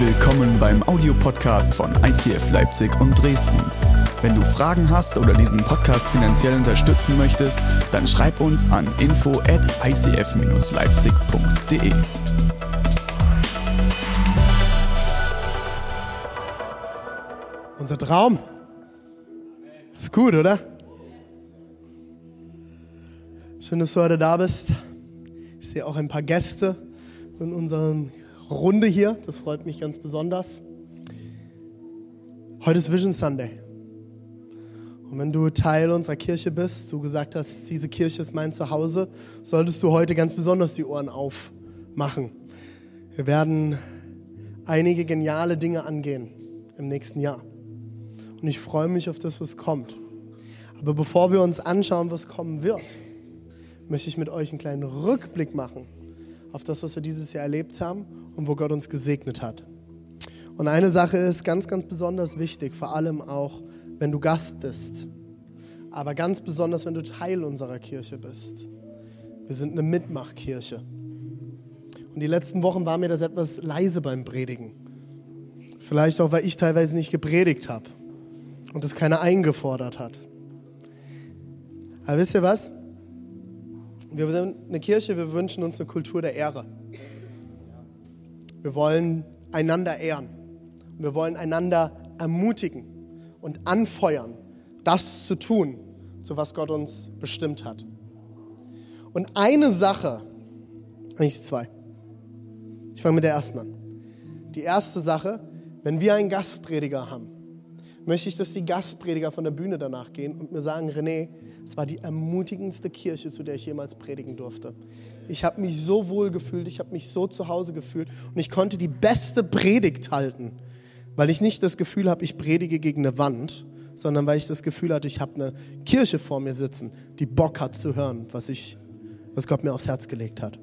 Willkommen beim Audiopodcast von ICF Leipzig und Dresden. Wenn du Fragen hast oder diesen Podcast finanziell unterstützen möchtest, dann schreib uns an info at icf-leipzig.de. Unser Traum. Ist gut, oder? Schön, dass du heute da bist. Ich sehe auch ein paar Gäste in unserer Runde hier. Das freut mich ganz besonders. Heute ist Vision Sunday. Und wenn du Teil unserer Kirche bist, du gesagt hast, diese Kirche ist mein Zuhause, solltest du heute ganz besonders die Ohren aufmachen. Wir werden einige geniale Dinge angehen im nächsten Jahr. Und ich freue mich auf das, was kommt. Aber bevor wir uns anschauen, was kommen wird, möchte ich mit euch einen kleinen Rückblick machen auf das, was wir dieses Jahr erlebt haben und wo Gott uns gesegnet hat. Und eine Sache ist ganz, ganz besonders wichtig, vor allem auch, wenn du Gast bist, aber ganz besonders, wenn du Teil unserer Kirche bist. Wir sind eine Mitmachkirche. Und die letzten Wochen war mir das etwas leise beim Predigen. Vielleicht auch, weil ich teilweise nicht gepredigt habe und es keiner eingefordert hat. Aber wisst ihr was? Wir sind eine Kirche, wir wünschen uns eine Kultur der Ehre. Wir wollen einander ehren. Wir wollen einander ermutigen und anfeuern, das zu tun, zu was Gott uns bestimmt hat. Und eine Sache, eigentlich zwei. Ich fange mit der ersten an. Die erste Sache, wenn wir einen Gastprediger haben, möchte ich, dass die Gastprediger von der Bühne danach gehen und mir sagen, René, es war die ermutigendste Kirche, zu der ich jemals predigen durfte. Ich habe mich so wohl gefühlt, ich habe mich so zu Hause gefühlt und ich konnte die beste Predigt halten, weil ich nicht das Gefühl habe, ich predige gegen eine Wand, sondern weil ich das Gefühl hatte, ich habe eine Kirche vor mir sitzen, die Bock hat zu hören, was, ich, was Gott mir aufs Herz gelegt hat.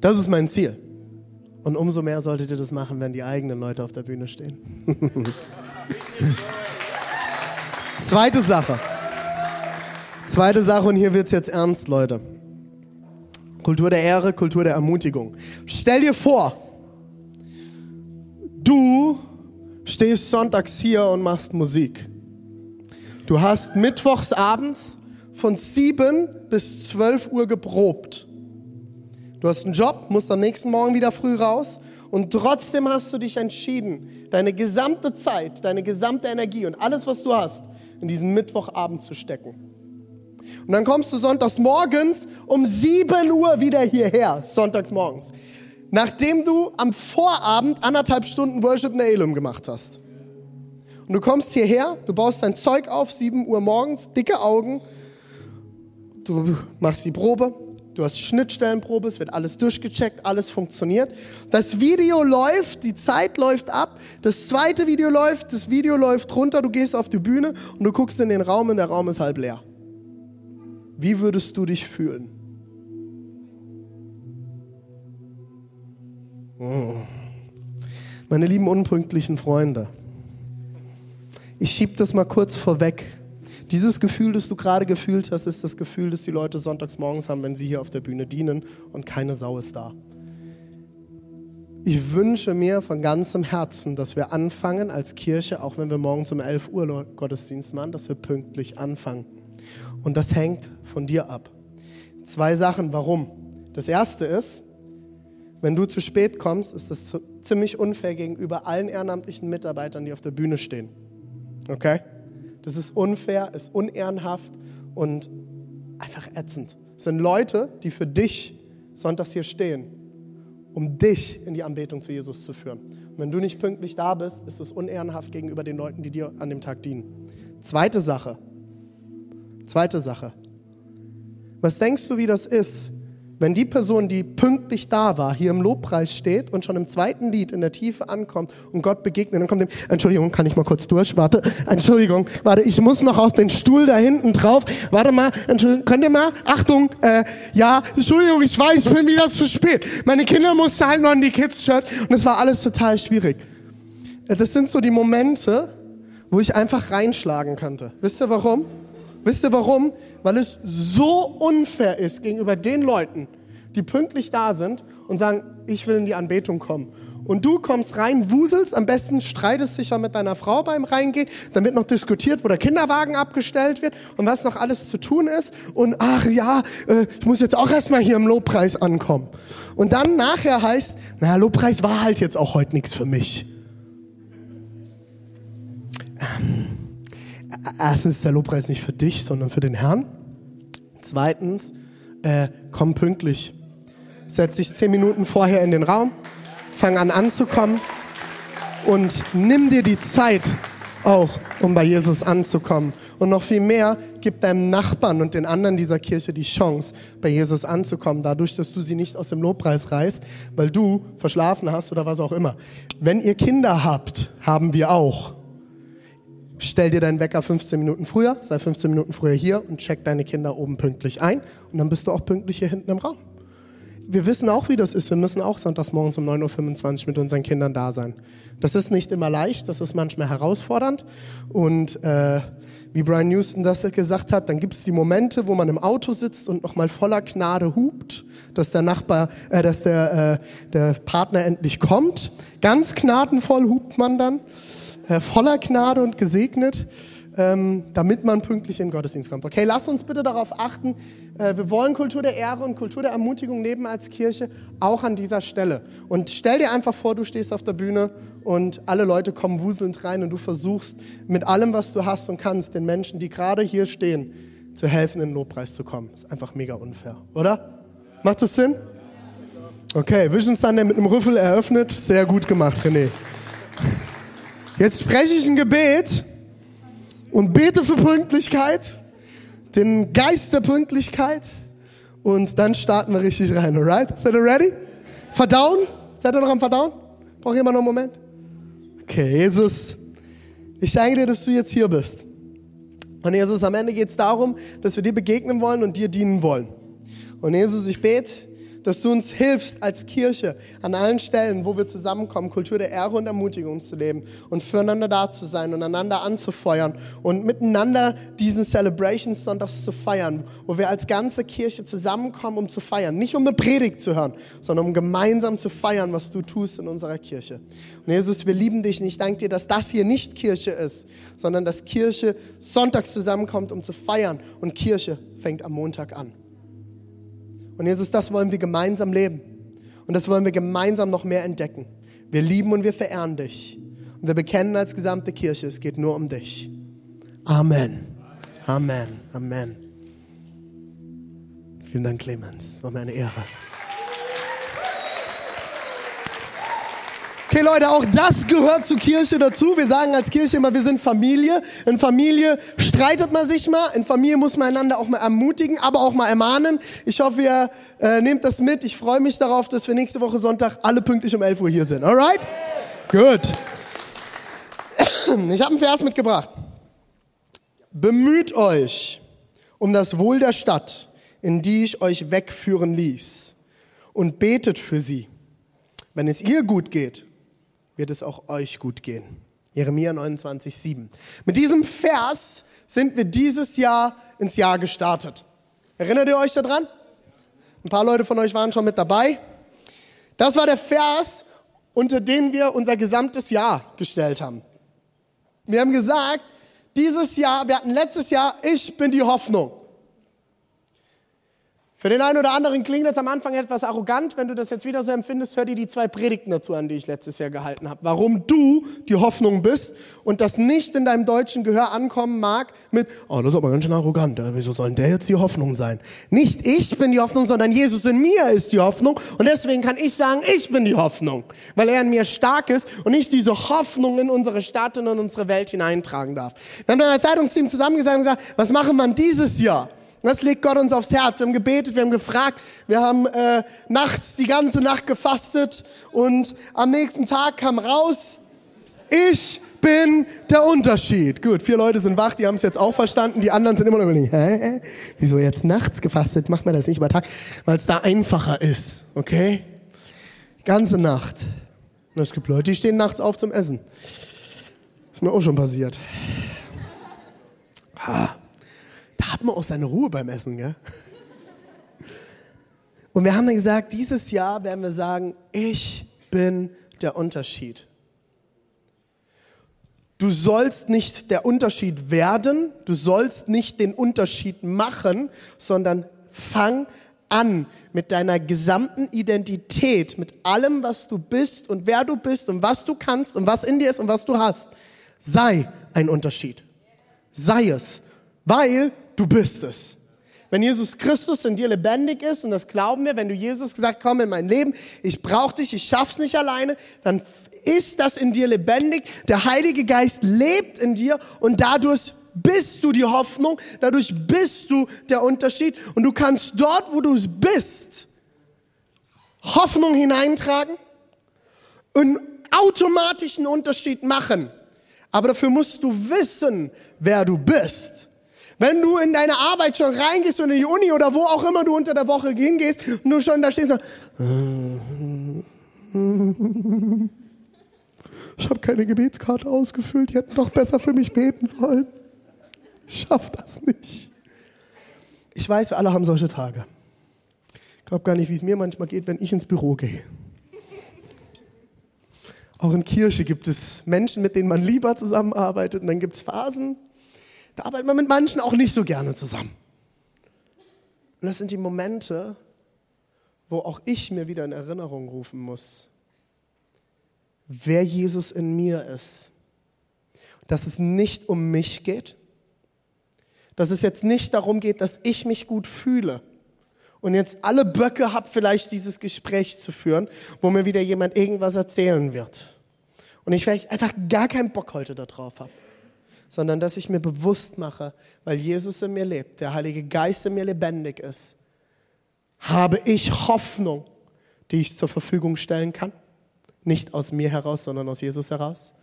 Das ist mein Ziel. Und umso mehr solltet ihr das machen, wenn die eigenen Leute auf der Bühne stehen. Zweite Sache. Zweite Sache, und hier wird es jetzt ernst, Leute. Kultur der Ehre, Kultur der Ermutigung. Stell dir vor, du stehst sonntags hier und machst Musik. Du hast mittwochs abends von 7 bis 12 Uhr geprobt. Du hast einen Job, musst am nächsten Morgen wieder früh raus und trotzdem hast du dich entschieden, deine gesamte Zeit, deine gesamte Energie und alles, was du hast, in diesen Mittwochabend zu stecken. Und dann kommst du sonntags morgens um 7 Uhr wieder hierher, sonntags morgens. Nachdem du am Vorabend anderthalb Stunden Worship in Elim gemacht hast. Und du kommst hierher, du baust dein Zeug auf, 7 Uhr morgens, dicke Augen, du machst die Probe, du hast Schnittstellenprobe, es wird alles durchgecheckt, alles funktioniert. Das Video läuft, die Zeit läuft ab, das zweite Video läuft, das Video läuft runter, du gehst auf die Bühne und du guckst in den Raum und der Raum ist halb leer. Wie würdest du dich fühlen? Hm. Meine lieben unpünktlichen Freunde, ich schieb das mal kurz vorweg. Dieses Gefühl, das du gerade gefühlt hast, ist das Gefühl, das die Leute sonntags morgens haben, wenn sie hier auf der Bühne dienen und keine Sau ist da. Ich wünsche mir von ganzem Herzen, dass wir anfangen als Kirche, auch wenn wir morgens um 11 Uhr Gottesdienst machen, dass wir pünktlich anfangen. Und das hängt von dir ab. Zwei Sachen, warum. Das erste ist, wenn du zu spät kommst, ist das ziemlich unfair gegenüber allen ehrenamtlichen Mitarbeitern, die auf der Bühne stehen. Okay? Das ist unfair, ist unehrenhaft und einfach ätzend. Es sind Leute, die für dich sonntags hier stehen, um dich in die Anbetung zu Jesus zu führen. Und wenn du nicht pünktlich da bist, ist es unehrenhaft gegenüber den Leuten, die dir an dem Tag dienen. Zweite Sache. Zweite Sache. Was denkst du, wie das ist, wenn die Person, die pünktlich da war, hier im Lobpreis steht und schon im zweiten Lied in der Tiefe ankommt und Gott begegnet, dann kommt dem, Entschuldigung, kann ich mal kurz durch? Warte, Entschuldigung, warte, ich muss noch auf den Stuhl da hinten drauf. Warte mal, Entschuldigung, könnt ihr mal? Achtung, äh, ja, Entschuldigung, ich weiß, ich bin wieder zu spät. Meine Kinder mussten halt noch in die Kids-Shirt und es war alles total schwierig. Äh, das sind so die Momente, wo ich einfach reinschlagen könnte. Wisst ihr warum? Wisst ihr warum? Weil es so unfair ist gegenüber den Leuten, die pünktlich da sind und sagen, ich will in die Anbetung kommen. und du kommst rein, wuselst, am besten streitest dich ja mit deiner Frau beim Reingehen, wird noch diskutiert, wo der Kinderwagen abgestellt wird und was noch alles zu tun ist und ach ja, äh, ich muss jetzt auch erstmal hier im Lobpreis ankommen. Und dann nachher heißt, naja, Lobpreis war halt jetzt auch heute nichts für mich. Ähm, erstens ist der Lobpreis nicht für dich, sondern für den Herrn. Zweitens, äh, komm pünktlich. Setz dich zehn Minuten vorher in den Raum fang an anzukommen und nimm dir die Zeit auch, um bei Jesus anzukommen. Und noch viel mehr, gib deinem Nachbarn und den anderen dieser Kirche die Chance, bei Jesus anzukommen, dadurch, dass du sie nicht aus dem Lobpreis reißt, weil du verschlafen hast oder was auch immer. Wenn ihr Kinder habt, haben wir auch. Stell dir deinen Wecker 15 Minuten früher, sei 15 Minuten früher hier und check deine Kinder oben pünktlich ein und dann bist du auch pünktlich hier hinten im Raum wir wissen auch, wie das ist. Wir müssen auch sonntags morgens um 9.25 Uhr mit unseren Kindern da sein. Das ist nicht immer leicht, das ist manchmal herausfordernd. Und äh, wie Brian Houston das gesagt hat, dann gibt es die Momente, wo man im Auto sitzt und nochmal voller Gnade hupt, dass der Nachbar, äh, dass der, äh, der Partner endlich kommt. Ganz gnadenvoll hupt man dann, äh, voller Gnade und gesegnet ähm, damit man pünktlich in den Gottesdienst kommt. Okay, lass uns bitte darauf achten, äh, wir wollen Kultur der Ehre und Kultur der Ermutigung leben als Kirche, auch an dieser Stelle. Und stell dir einfach vor, du stehst auf der Bühne und alle Leute kommen wuselnd rein und du versuchst mit allem, was du hast und kannst, den Menschen, die gerade hier stehen, zu helfen, in den Lobpreis zu kommen. ist einfach mega unfair, oder? Macht das Sinn? Okay, Vision Sunday mit einem Rüffel eröffnet. Sehr gut gemacht, René. Jetzt spreche ich ein Gebet und bete für Pünktlichkeit, den Geist der Pünktlichkeit und dann starten wir richtig rein, alright? Seid ihr ready? Verdauen? Seid ihr noch am Verdauen? Braucht jemand noch einen Moment? Okay, Jesus, ich danke dir, dass du jetzt hier bist. Und Jesus, am Ende geht es darum, dass wir dir begegnen wollen und dir dienen wollen. Und Jesus, ich bete, dass du uns hilfst als Kirche an allen Stellen, wo wir zusammenkommen, Kultur der Ehre und Ermutigung zu leben und füreinander da zu sein und einander anzufeuern und miteinander diesen Celebrations Sonntags zu feiern, wo wir als ganze Kirche zusammenkommen, um zu feiern. Nicht um eine Predigt zu hören, sondern um gemeinsam zu feiern, was du tust in unserer Kirche. Und Jesus, wir lieben dich und ich danke dir, dass das hier nicht Kirche ist, sondern dass Kirche sonntags zusammenkommt, um zu feiern und Kirche fängt am Montag an. Und Jesus, das wollen wir gemeinsam leben. Und das wollen wir gemeinsam noch mehr entdecken. Wir lieben und wir verehren dich. Und wir bekennen als gesamte Kirche, es geht nur um dich. Amen. Amen. Amen. Vielen Dank, Clemens. War mir eine Ehre. Okay, Leute, auch das gehört zur Kirche dazu. Wir sagen als Kirche immer, wir sind Familie. In Familie streitet man sich mal. In Familie muss man einander auch mal ermutigen, aber auch mal ermahnen. Ich hoffe, ihr äh, nehmt das mit. Ich freue mich darauf, dass wir nächste Woche Sonntag alle pünktlich um 11 Uhr hier sind. Alright? Gut. Ich habe einen Vers mitgebracht. Bemüht euch um das Wohl der Stadt, in die ich euch wegführen ließ, und betet für sie. Wenn es ihr gut geht, wird es auch euch gut gehen. Jeremia 29, 7. Mit diesem Vers sind wir dieses Jahr ins Jahr gestartet. Erinnert ihr euch daran? Ein paar Leute von euch waren schon mit dabei. Das war der Vers, unter den wir unser gesamtes Jahr gestellt haben. Wir haben gesagt, dieses Jahr, wir hatten letztes Jahr, ich bin die Hoffnung. Für den einen oder anderen klingt das am Anfang etwas arrogant. Wenn du das jetzt wieder so empfindest, hör dir die zwei Predigten dazu an, die ich letztes Jahr gehalten habe. Warum du die Hoffnung bist und das nicht in deinem deutschen Gehör ankommen mag mit, oh, das ist aber ganz schön arrogant. Wieso soll der jetzt die Hoffnung sein? Nicht ich bin die Hoffnung, sondern Jesus in mir ist die Hoffnung. Und deswegen kann ich sagen, ich bin die Hoffnung. Weil er in mir stark ist und ich diese Hoffnung in unsere Stadt und in unsere Welt hineintragen darf. Wir haben dann als Zeitungsteam zusammengesagt und gesagt, was machen wir dieses Jahr? Das legt Gott uns aufs Herz. Wir haben gebetet, wir haben gefragt, wir haben äh, nachts die ganze Nacht gefastet und am nächsten Tag kam raus, ich bin der Unterschied. Gut, vier Leute sind wach, die haben es jetzt auch verstanden, die anderen sind immer noch überlegen, hä, wieso jetzt nachts gefastet? Macht man das nicht über Tag? Weil es da einfacher ist, okay? Ganze Nacht. Und es gibt Leute, die stehen nachts auf zum Essen. Ist mir auch schon passiert. Ha. Da hat man auch seine Ruhe beim Essen, gell? Und wir haben dann gesagt, dieses Jahr werden wir sagen, ich bin der Unterschied. Du sollst nicht der Unterschied werden, du sollst nicht den Unterschied machen, sondern fang an mit deiner gesamten Identität, mit allem, was du bist und wer du bist und was du kannst und was in dir ist und was du hast. Sei ein Unterschied. Sei es, weil du bist es. Wenn Jesus Christus in dir lebendig ist, und das glauben wir, wenn du Jesus gesagt, komm in mein Leben, ich brauche dich, ich schaff's nicht alleine, dann ist das in dir lebendig. Der Heilige Geist lebt in dir und dadurch bist du die Hoffnung, dadurch bist du der Unterschied und du kannst dort, wo du bist, Hoffnung hineintragen und automatisch einen Unterschied machen. Aber dafür musst du wissen, wer du bist. Wenn du in deine Arbeit schon reingehst und in die Uni oder wo auch immer du unter der Woche hingehst und du schon da stehst und ich habe keine Gebetskarte ausgefüllt, die hätten doch besser für mich beten sollen. Ich schaff das nicht. Ich weiß, wir alle haben solche Tage. Ich glaube gar nicht, wie es mir manchmal geht, wenn ich ins Büro gehe. Auch in Kirche gibt es Menschen, mit denen man lieber zusammenarbeitet. Und dann gibt es Phasen, da arbeitet man mit manchen auch nicht so gerne zusammen. Und das sind die Momente, wo auch ich mir wieder in Erinnerung rufen muss, wer Jesus in mir ist. Dass es nicht um mich geht, dass es jetzt nicht darum geht, dass ich mich gut fühle und jetzt alle Böcke habe, vielleicht dieses Gespräch zu führen, wo mir wieder jemand irgendwas erzählen wird. Und ich vielleicht einfach gar keinen Bock heute darauf habe sondern dass ich mir bewusst mache, weil Jesus in mir lebt, der Heilige Geist in mir lebendig ist, habe ich Hoffnung, die ich zur Verfügung stellen kann. Nicht aus mir heraus, sondern aus Jesus heraus.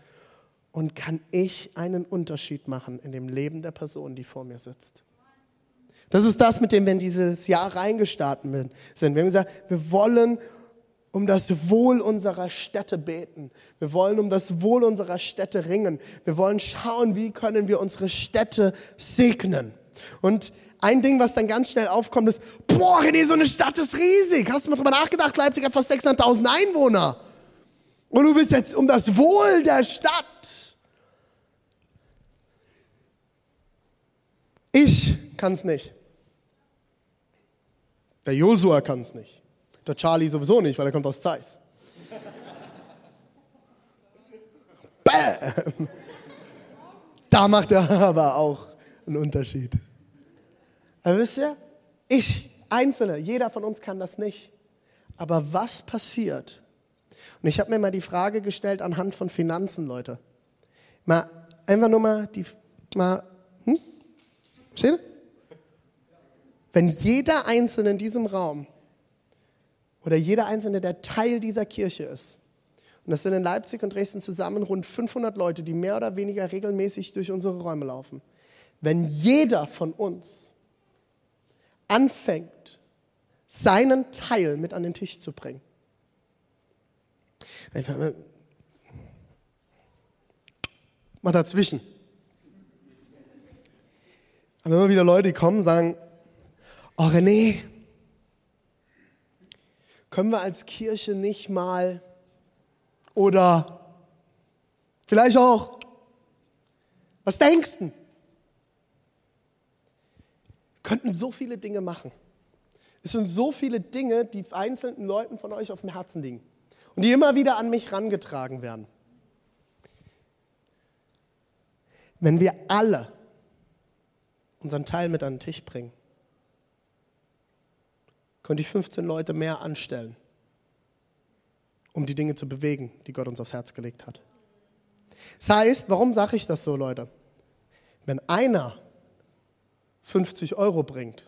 Und kann ich einen Unterschied machen in dem Leben der Person, die vor mir sitzt. Das ist das, mit dem wir in dieses Jahr reingestartet sind. Wir haben gesagt, wir wollen um das Wohl unserer Städte beten. Wir wollen um das Wohl unserer Städte ringen. Wir wollen schauen, wie können wir unsere Städte segnen. Und ein Ding, was dann ganz schnell aufkommt, ist, boah, René, so eine Stadt ist riesig. Hast du mal drüber nachgedacht? Leipzig hat fast 600.000 Einwohner. Und du willst jetzt um das Wohl der Stadt. Ich kann es nicht. Der Josua kann es nicht. Der Charlie sowieso nicht, weil er kommt aus Zeiss. Bam! Da macht er aber auch einen Unterschied. Aber wisst ihr, ich, Einzelne, jeder von uns kann das nicht. Aber was passiert? Und ich habe mir mal die Frage gestellt anhand von Finanzen, Leute. Mal einfach nur mal die, mal, hm? Steht? Wenn jeder Einzelne in diesem Raum oder jeder Einzelne, der Teil dieser Kirche ist. Und das sind in Leipzig und Dresden zusammen rund 500 Leute, die mehr oder weniger regelmäßig durch unsere Räume laufen. Wenn jeder von uns anfängt, seinen Teil mit an den Tisch zu bringen. Mal dazwischen. Aber immer wieder Leute, die kommen und sagen, oh René, können wir als Kirche nicht mal oder vielleicht auch, was denkst du? Könnten so viele Dinge machen. Es sind so viele Dinge, die einzelnen Leuten von euch auf dem Herzen liegen und die immer wieder an mich rangetragen werden. Wenn wir alle unseren Teil mit an den Tisch bringen, könnte ich 15 Leute mehr anstellen, um die Dinge zu bewegen, die Gott uns aufs Herz gelegt hat. Das heißt, warum sage ich das so, Leute? Wenn einer 50 Euro bringt,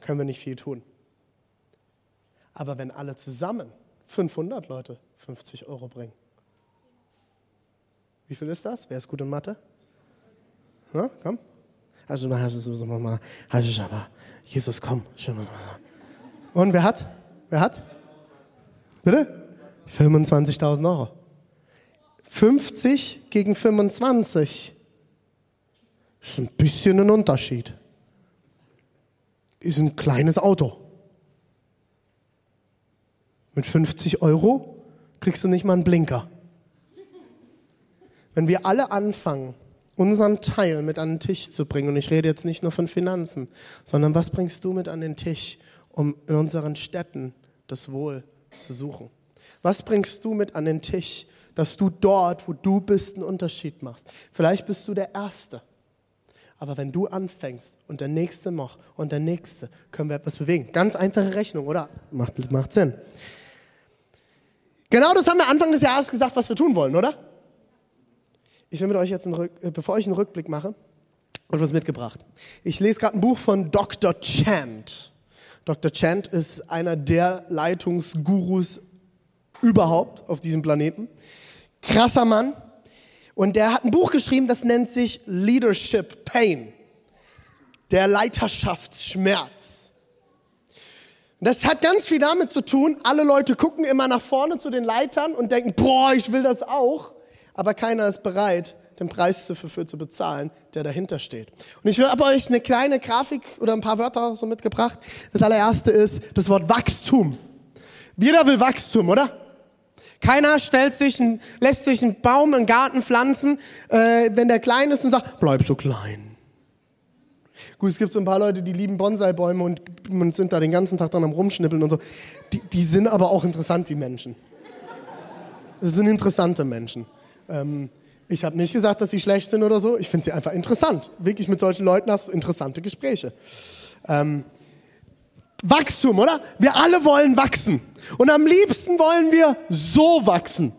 können wir nicht viel tun. Aber wenn alle zusammen 500 Leute 50 Euro bringen, wie viel ist das? Wer ist gut in Mathe? Na, komm. Also, na, also, so, mal, also, aber, Jesus, komm. Und wer hat? Wer hat? Bitte? 25.000 Euro. 50 gegen 25 ist ein bisschen ein Unterschied. Ist ein kleines Auto. Mit 50 Euro kriegst du nicht mal einen Blinker. Wenn wir alle anfangen, unseren Teil mit an den Tisch zu bringen, und ich rede jetzt nicht nur von Finanzen, sondern was bringst du mit an den Tisch, um in unseren Städten das Wohl zu suchen? Was bringst du mit an den Tisch, dass du dort, wo du bist, einen Unterschied machst? Vielleicht bist du der Erste. Aber wenn du anfängst und der Nächste noch und der Nächste, können wir etwas bewegen. Ganz einfache Rechnung, oder? Macht, macht Sinn. Genau das haben wir Anfang des Jahres gesagt, was wir tun wollen, oder? Ich will mit euch jetzt, einen Rück, äh, bevor ich einen Rückblick mache, etwas mitgebracht. Ich lese gerade ein Buch von Dr. Chant. Dr. Chant ist einer der Leitungsgurus überhaupt auf diesem Planeten. Krasser Mann. Und der hat ein Buch geschrieben, das nennt sich Leadership Pain. Der Leiterschaftsschmerz. Das hat ganz viel damit zu tun, alle Leute gucken immer nach vorne zu den Leitern und denken, boah, ich will das auch. Aber keiner ist bereit, den Preis dafür zu bezahlen, der dahinter steht. Und ich habe euch eine kleine Grafik oder ein paar Wörter so mitgebracht. Das allererste ist das Wort Wachstum. Jeder will Wachstum, oder? Keiner stellt sich, ein, lässt sich einen Baum im Garten pflanzen, äh, wenn der klein ist und sagt, bleib so klein. Gut, es gibt so ein paar Leute, die lieben Bonsai-Bäume und, und sind da den ganzen Tag dran am Rumschnippeln und so. Die, die sind aber auch interessant, die Menschen. Das sind interessante Menschen. Ähm, ich habe nicht gesagt, dass sie schlecht sind oder so. Ich finde sie einfach interessant. Wirklich mit solchen Leuten hast du interessante Gespräche. Ähm, Wachstum, oder? Wir alle wollen wachsen. Und am liebsten wollen wir so wachsen.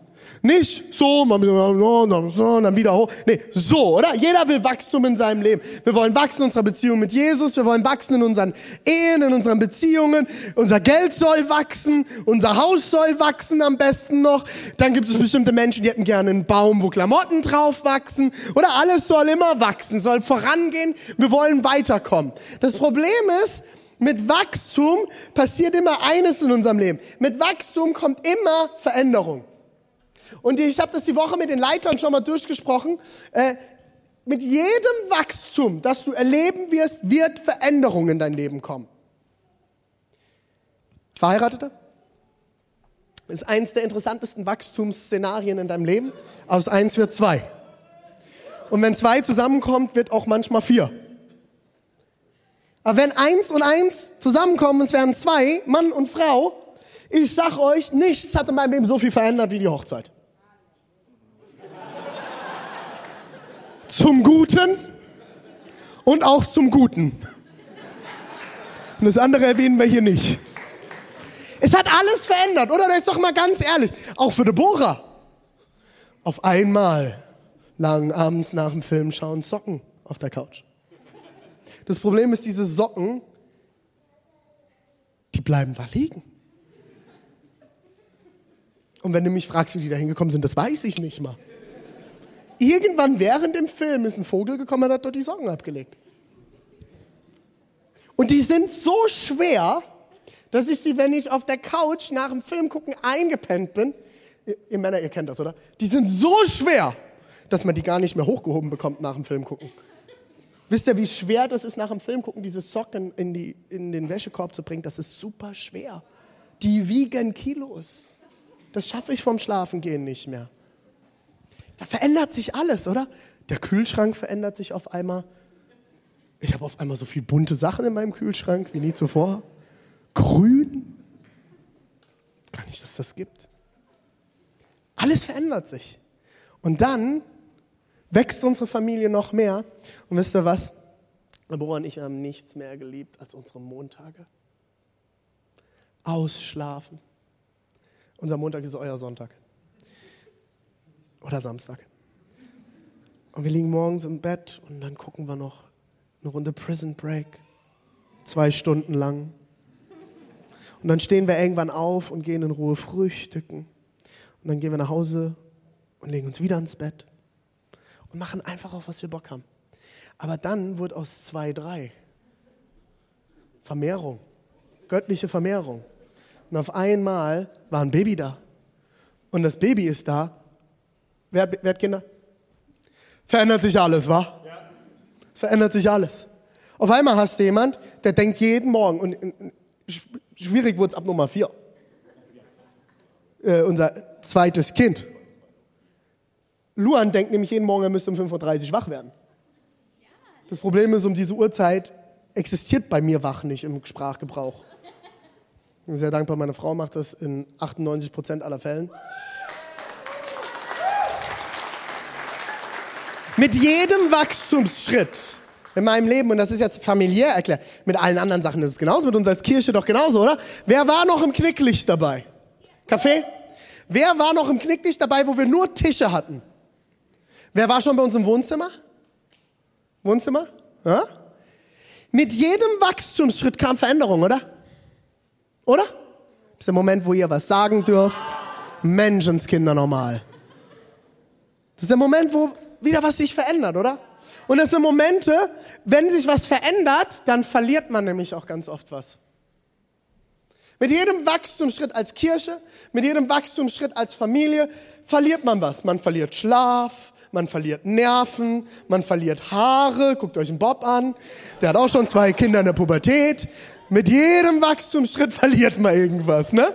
Nicht so, dann wieder hoch. Nee, so, oder? Jeder will Wachstum in seinem Leben. Wir wollen wachsen in unserer Beziehung mit Jesus. Wir wollen wachsen in unseren Ehen, in unseren Beziehungen. Unser Geld soll wachsen. Unser Haus soll wachsen am besten noch. Dann gibt es bestimmte Menschen, die hätten gerne einen Baum, wo Klamotten drauf wachsen. Oder alles soll immer wachsen, soll vorangehen. Wir wollen weiterkommen. Das Problem ist, mit Wachstum passiert immer eines in unserem Leben. Mit Wachstum kommt immer Veränderung. Und ich habe das die Woche mit den Leitern schon mal durchgesprochen. Äh, mit jedem Wachstum, das du erleben wirst, wird Veränderung in dein Leben kommen. Verheiratete? ist eins der interessantesten Wachstumsszenarien in deinem Leben. Aus eins wird zwei. Und wenn zwei zusammenkommt, wird auch manchmal vier. Aber wenn eins und eins zusammenkommen, es werden zwei, Mann und Frau, ich sag euch, nichts hat in meinem Leben so viel verändert wie die Hochzeit. Zum Guten und auch zum Guten. Und das andere erwähnen wir hier nicht. Es hat alles verändert, oder? Ist doch mal ganz ehrlich. Auch für Deborah. Auf einmal lagen abends nach dem Film schauen Socken auf der Couch. Das Problem ist, diese Socken, die bleiben da liegen. Und wenn du mich fragst, wie die da hingekommen sind, das weiß ich nicht mal. Irgendwann während dem Film ist ein Vogel gekommen und hat dort die Socken abgelegt. Und die sind so schwer, dass ich die, wenn ich auf der Couch nach dem Film gucken eingepennt bin, ihr Männer, ihr kennt das, oder? Die sind so schwer, dass man die gar nicht mehr hochgehoben bekommt nach dem Film gucken. Wisst ihr, wie schwer das ist, nach dem Film gucken, diese Socken in, die, in den Wäschekorb zu bringen? Das ist super schwer. Die wiegen Kilos. Das schaffe ich vom Schlafengehen nicht mehr. Da verändert sich alles, oder? Der Kühlschrank verändert sich auf einmal. Ich habe auf einmal so viele bunte Sachen in meinem Kühlschrank wie nie zuvor. Grün. Gar nicht, dass das gibt. Alles verändert sich. Und dann wächst unsere Familie noch mehr. Und wisst ihr was? Deborah und ich haben nichts mehr geliebt als unsere Montage. Ausschlafen. Unser Montag ist euer Sonntag oder Samstag. Und wir liegen morgens im Bett und dann gucken wir noch eine Runde Prison Break. Zwei Stunden lang. Und dann stehen wir irgendwann auf und gehen in Ruhe frühstücken. Und dann gehen wir nach Hause und legen uns wieder ins Bett und machen einfach auf, was wir Bock haben. Aber dann wird aus zwei drei Vermehrung, göttliche Vermehrung. Und auf einmal war ein Baby da. Und das Baby ist da Wer wer hat Kinder? Verändert sich alles, wa? Ja. Es verändert sich alles. Auf einmal hast du jemand, der denkt jeden Morgen, und schwierig wurde es ab Nummer vier. Äh, unser zweites Kind. Luan denkt nämlich jeden Morgen, er müsste um 5.30 Uhr wach werden. Das Problem ist, um diese Uhrzeit existiert bei mir wach nicht im Sprachgebrauch. Ich bin sehr dankbar, meine Frau macht das in 98 Prozent aller Fällen. Mit jedem Wachstumsschritt in meinem Leben, und das ist jetzt familiär erklärt, mit allen anderen Sachen ist es genauso, mit uns als Kirche doch genauso, oder? Wer war noch im Knicklicht dabei? Kaffee? Wer war noch im Knicklicht dabei, wo wir nur Tische hatten? Wer war schon bei uns im Wohnzimmer? Wohnzimmer? Ja? Mit jedem Wachstumsschritt kam Veränderung, oder? Oder? Das ist der Moment, wo ihr was sagen dürft. Menschenskinder normal. Das ist der Moment, wo wieder was sich verändert, oder? Und das sind Momente, wenn sich was verändert, dann verliert man nämlich auch ganz oft was. Mit jedem Wachstumsschritt als Kirche, mit jedem Wachstumsschritt als Familie verliert man was. Man verliert Schlaf, man verliert Nerven, man verliert Haare. Guckt euch einen Bob an, der hat auch schon zwei Kinder in der Pubertät. Mit jedem Wachstumsschritt verliert man irgendwas, ne?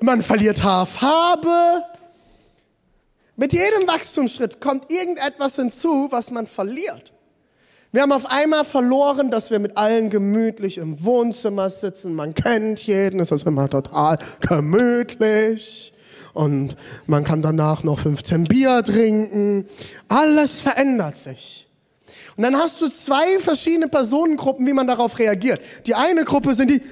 Man verliert Haarfarbe. Mit jedem Wachstumsschritt kommt irgendetwas hinzu, was man verliert. Wir haben auf einmal verloren, dass wir mit allen gemütlich im Wohnzimmer sitzen. Man kennt jeden, es ist immer total gemütlich. Und man kann danach noch 15 Bier trinken. Alles verändert sich. Und dann hast du zwei verschiedene Personengruppen, wie man darauf reagiert. Die eine Gruppe sind die,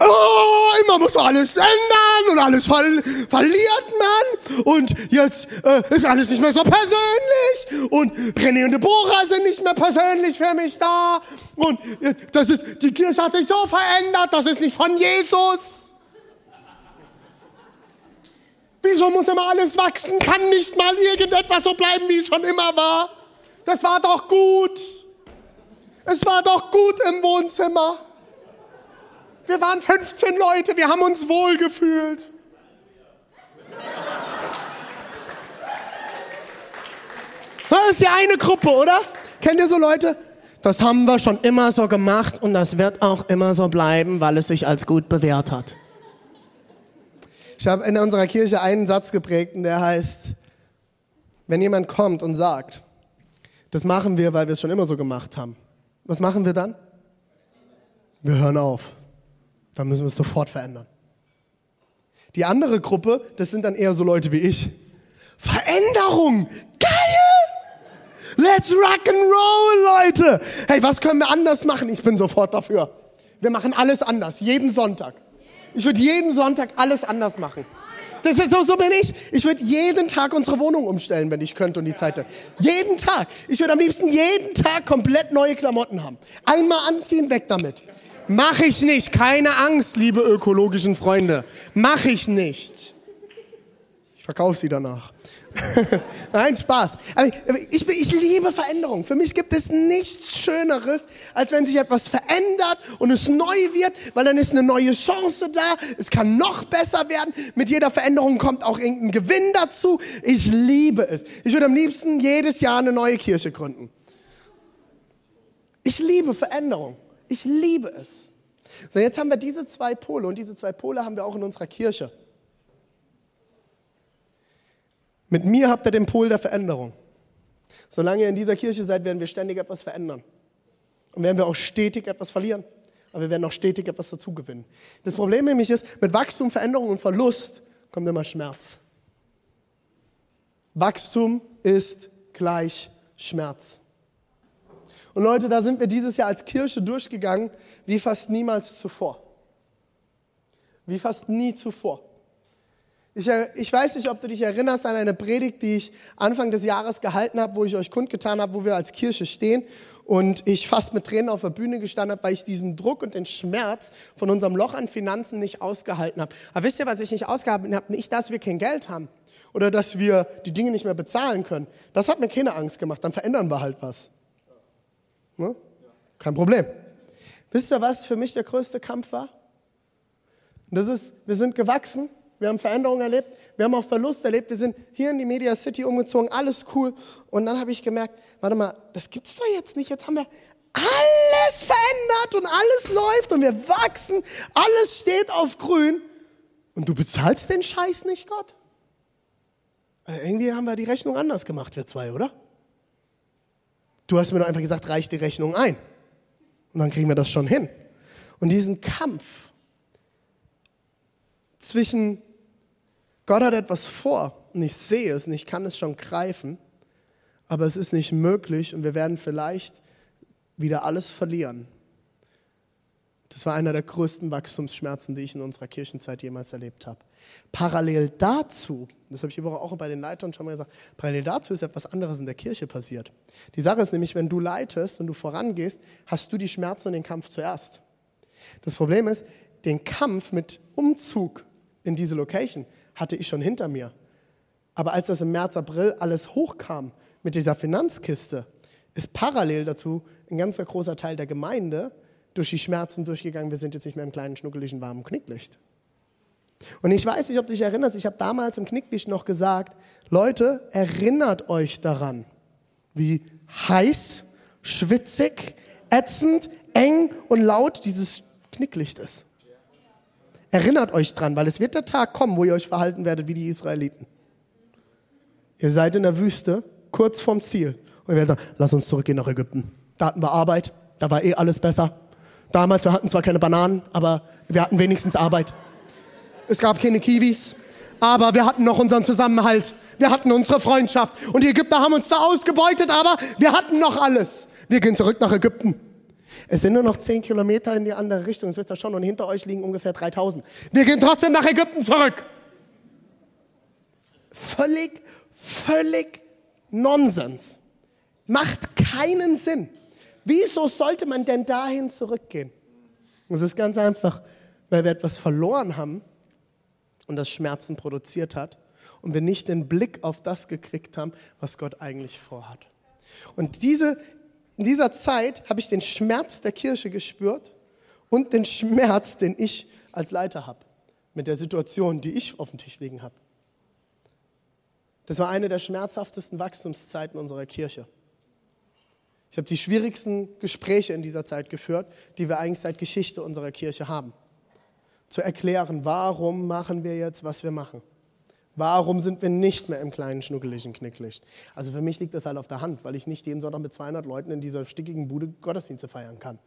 Oh, immer muss man alles ändern und alles ver verliert man und jetzt äh, ist alles nicht mehr so persönlich und René und Deborah sind nicht mehr persönlich für mich da und äh, das ist, die Kirche hat sich so verändert, das ist nicht von Jesus. Wieso muss immer alles wachsen? Kann nicht mal irgendetwas so bleiben, wie es schon immer war? Das war doch gut. Es war doch gut im Wohnzimmer. Wir waren 15 Leute, wir haben uns wohl gefühlt. Das ist ja eine Gruppe, oder? Kennt ihr so Leute? Das haben wir schon immer so gemacht und das wird auch immer so bleiben, weil es sich als gut bewährt hat. Ich habe in unserer Kirche einen Satz geprägt der heißt, wenn jemand kommt und sagt, das machen wir, weil wir es schon immer so gemacht haben, was machen wir dann? Wir hören auf. Dann müssen wir es sofort verändern. Die andere Gruppe, das sind dann eher so Leute wie ich. Veränderung! Geil! Let's rock and roll, Leute! Hey, was können wir anders machen? Ich bin sofort dafür. Wir machen alles anders, jeden Sonntag. Ich würde jeden Sonntag alles anders machen. Das ist so, so bin ich. Ich würde jeden Tag unsere Wohnung umstellen, wenn ich könnte und die Zeit hätte. Jeden Tag. Ich würde am liebsten jeden Tag komplett neue Klamotten haben. Einmal anziehen, weg damit. Mach ich nicht. Keine Angst, liebe ökologischen Freunde. Mach ich nicht. Ich verkaufe sie danach. Nein, Spaß. Aber ich, ich liebe Veränderung. Für mich gibt es nichts Schöneres, als wenn sich etwas verändert und es neu wird, weil dann ist eine neue Chance da. Es kann noch besser werden. Mit jeder Veränderung kommt auch irgendein Gewinn dazu. Ich liebe es. Ich würde am liebsten jedes Jahr eine neue Kirche gründen. Ich liebe Veränderung. Ich liebe es. So, jetzt haben wir diese zwei Pole und diese zwei Pole haben wir auch in unserer Kirche. Mit mir habt ihr den Pol der Veränderung. Solange ihr in dieser Kirche seid, werden wir ständig etwas verändern. Und werden wir auch stetig etwas verlieren. Aber wir werden auch stetig etwas dazugewinnen. Das Problem nämlich ist, mit Wachstum, Veränderung und Verlust kommt immer Schmerz. Wachstum ist gleich Schmerz. Und Leute, da sind wir dieses Jahr als Kirche durchgegangen wie fast niemals zuvor. Wie fast nie zuvor. Ich, ich, weiß nicht, ob du dich erinnerst an eine Predigt, die ich Anfang des Jahres gehalten habe, wo ich euch kundgetan habe, wo wir als Kirche stehen und ich fast mit Tränen auf der Bühne gestanden habe, weil ich diesen Druck und den Schmerz von unserem Loch an Finanzen nicht ausgehalten habe. Aber wisst ihr, was ich nicht ausgehalten habe? Nicht, dass wir kein Geld haben oder dass wir die Dinge nicht mehr bezahlen können. Das hat mir keine Angst gemacht. Dann verändern wir halt was. Ne? Kein Problem. Wisst ihr, was für mich der größte Kampf war? das ist, wir sind gewachsen, wir haben Veränderungen erlebt, wir haben auch Verlust erlebt, wir sind hier in die Media City umgezogen, alles cool. Und dann habe ich gemerkt, warte mal, das gibt's doch jetzt nicht. Jetzt haben wir alles verändert und alles läuft und wir wachsen, alles steht auf grün. Und du bezahlst den Scheiß nicht, Gott? Äh, irgendwie haben wir die Rechnung anders gemacht, wir zwei, oder? Du hast mir doch einfach gesagt, reich die Rechnung ein. Und dann kriegen wir das schon hin. Und diesen Kampf zwischen Gott hat etwas vor und ich sehe es und ich kann es schon greifen, aber es ist nicht möglich und wir werden vielleicht wieder alles verlieren. Das war einer der größten Wachstumsschmerzen, die ich in unserer Kirchenzeit jemals erlebt habe. Parallel dazu, das habe ich die Woche auch bei den Leitern schon mal gesagt, parallel dazu ist etwas anderes in der Kirche passiert. Die Sache ist nämlich, wenn du leitest und du vorangehst, hast du die Schmerzen und den Kampf zuerst. Das Problem ist, den Kampf mit Umzug in diese Location hatte ich schon hinter mir. Aber als das im März, April alles hochkam mit dieser Finanzkiste, ist parallel dazu ein ganz großer Teil der Gemeinde durch die Schmerzen durchgegangen. Wir sind jetzt nicht mehr im kleinen, schnuckeligen, warmen Knicklicht. Und ich weiß nicht, ob du dich erinnerst, ich habe damals im Knicklicht noch gesagt, Leute, erinnert euch daran, wie heiß, schwitzig, ätzend, eng und laut dieses Knicklicht ist. Erinnert euch dran, weil es wird der Tag kommen, wo ihr euch verhalten werdet wie die Israeliten. Ihr seid in der Wüste, kurz vorm Ziel. Und ihr werdet sagen, lass uns zurückgehen nach Ägypten. Da hatten wir Arbeit, da war eh alles besser. Damals, wir hatten zwar keine Bananen, aber wir hatten wenigstens Arbeit. Es gab keine Kiwis, aber wir hatten noch unseren Zusammenhalt. Wir hatten unsere Freundschaft. Und die Ägypter haben uns da ausgebeutet, aber wir hatten noch alles. Wir gehen zurück nach Ägypten. Es sind nur noch zehn Kilometer in die andere Richtung. Das wisst ihr schon. Und hinter euch liegen ungefähr 3000. Wir gehen trotzdem nach Ägypten zurück. Völlig, völlig Nonsens. Macht keinen Sinn. Wieso sollte man denn dahin zurückgehen? Es ist ganz einfach, weil wir etwas verloren haben und das Schmerzen produziert hat und wir nicht den Blick auf das gekriegt haben, was Gott eigentlich vorhat. Und diese, in dieser Zeit habe ich den Schmerz der Kirche gespürt und den Schmerz, den ich als Leiter habe, mit der Situation, die ich auf dem Tisch liegen habe. Das war eine der schmerzhaftesten Wachstumszeiten unserer Kirche. Ich habe die schwierigsten Gespräche in dieser Zeit geführt, die wir eigentlich seit Geschichte unserer Kirche haben. Zu erklären, warum machen wir jetzt, was wir machen. Warum sind wir nicht mehr im kleinen, schnuckeligen Knicklicht? Also für mich liegt das halt auf der Hand, weil ich nicht jeden Sonntag mit 200 Leuten in dieser stickigen Bude Gottesdienste feiern kann.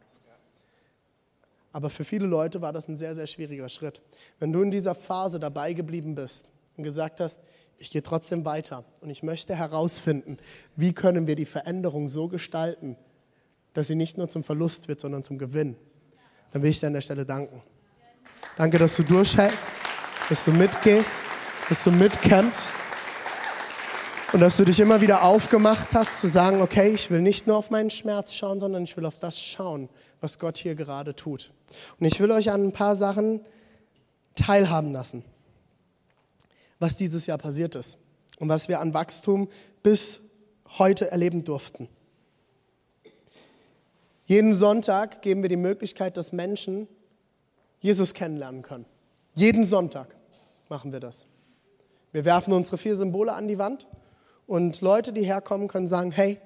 Aber für viele Leute war das ein sehr, sehr schwieriger Schritt. Wenn du in dieser Phase dabei geblieben bist und gesagt hast, ich gehe trotzdem weiter und ich möchte herausfinden, wie können wir die Veränderung so gestalten, dass sie nicht nur zum Verlust wird, sondern zum Gewinn. Dann will ich dir an der Stelle danken. Danke, dass du durchhältst, dass du mitgehst, dass du mitkämpfst und dass du dich immer wieder aufgemacht hast, zu sagen, okay, ich will nicht nur auf meinen Schmerz schauen, sondern ich will auf das schauen, was Gott hier gerade tut. Und ich will euch an ein paar Sachen teilhaben lassen was dieses Jahr passiert ist und was wir an Wachstum bis heute erleben durften. Jeden Sonntag geben wir die Möglichkeit, dass Menschen Jesus kennenlernen können. Jeden Sonntag machen wir das. Wir werfen unsere vier Symbole an die Wand und Leute, die herkommen, können sagen, hey,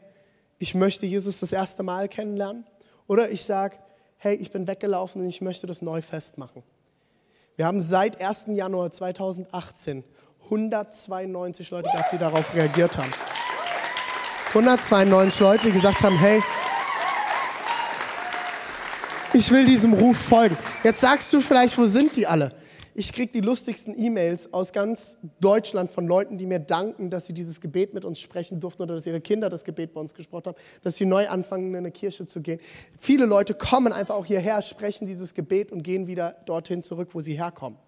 ich möchte Jesus das erste Mal kennenlernen. Oder ich sage, hey, ich bin weggelaufen und ich möchte das neu festmachen. Wir haben seit 1. Januar 2018 192 Leute gehabt, die darauf reagiert haben. 192 Leute, die gesagt haben, hey, ich will diesem Ruf folgen. Jetzt sagst du vielleicht, wo sind die alle? Ich kriege die lustigsten E-Mails aus ganz Deutschland von Leuten, die mir danken, dass sie dieses Gebet mit uns sprechen durften oder dass ihre Kinder das Gebet bei uns gesprochen haben, dass sie neu anfangen, in eine Kirche zu gehen. Viele Leute kommen einfach auch hierher, sprechen dieses Gebet und gehen wieder dorthin zurück, wo sie herkommen.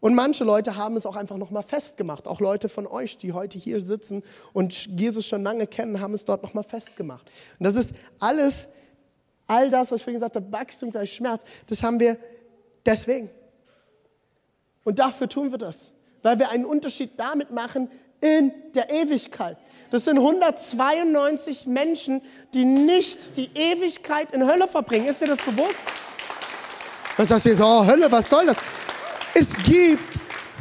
Und manche Leute haben es auch einfach nochmal festgemacht. Auch Leute von euch, die heute hier sitzen und Jesus schon lange kennen, haben es dort nochmal festgemacht. Und das ist alles, all das, was ich vorhin gesagt habe, Wachstum gleich Schmerz, das haben wir deswegen. Und dafür tun wir das. Weil wir einen Unterschied damit machen in der Ewigkeit. Das sind 192 Menschen, die nicht die Ewigkeit in Hölle verbringen. Ist dir das bewusst? Was sagst du jetzt? Oh, Hölle, was soll das? Es gibt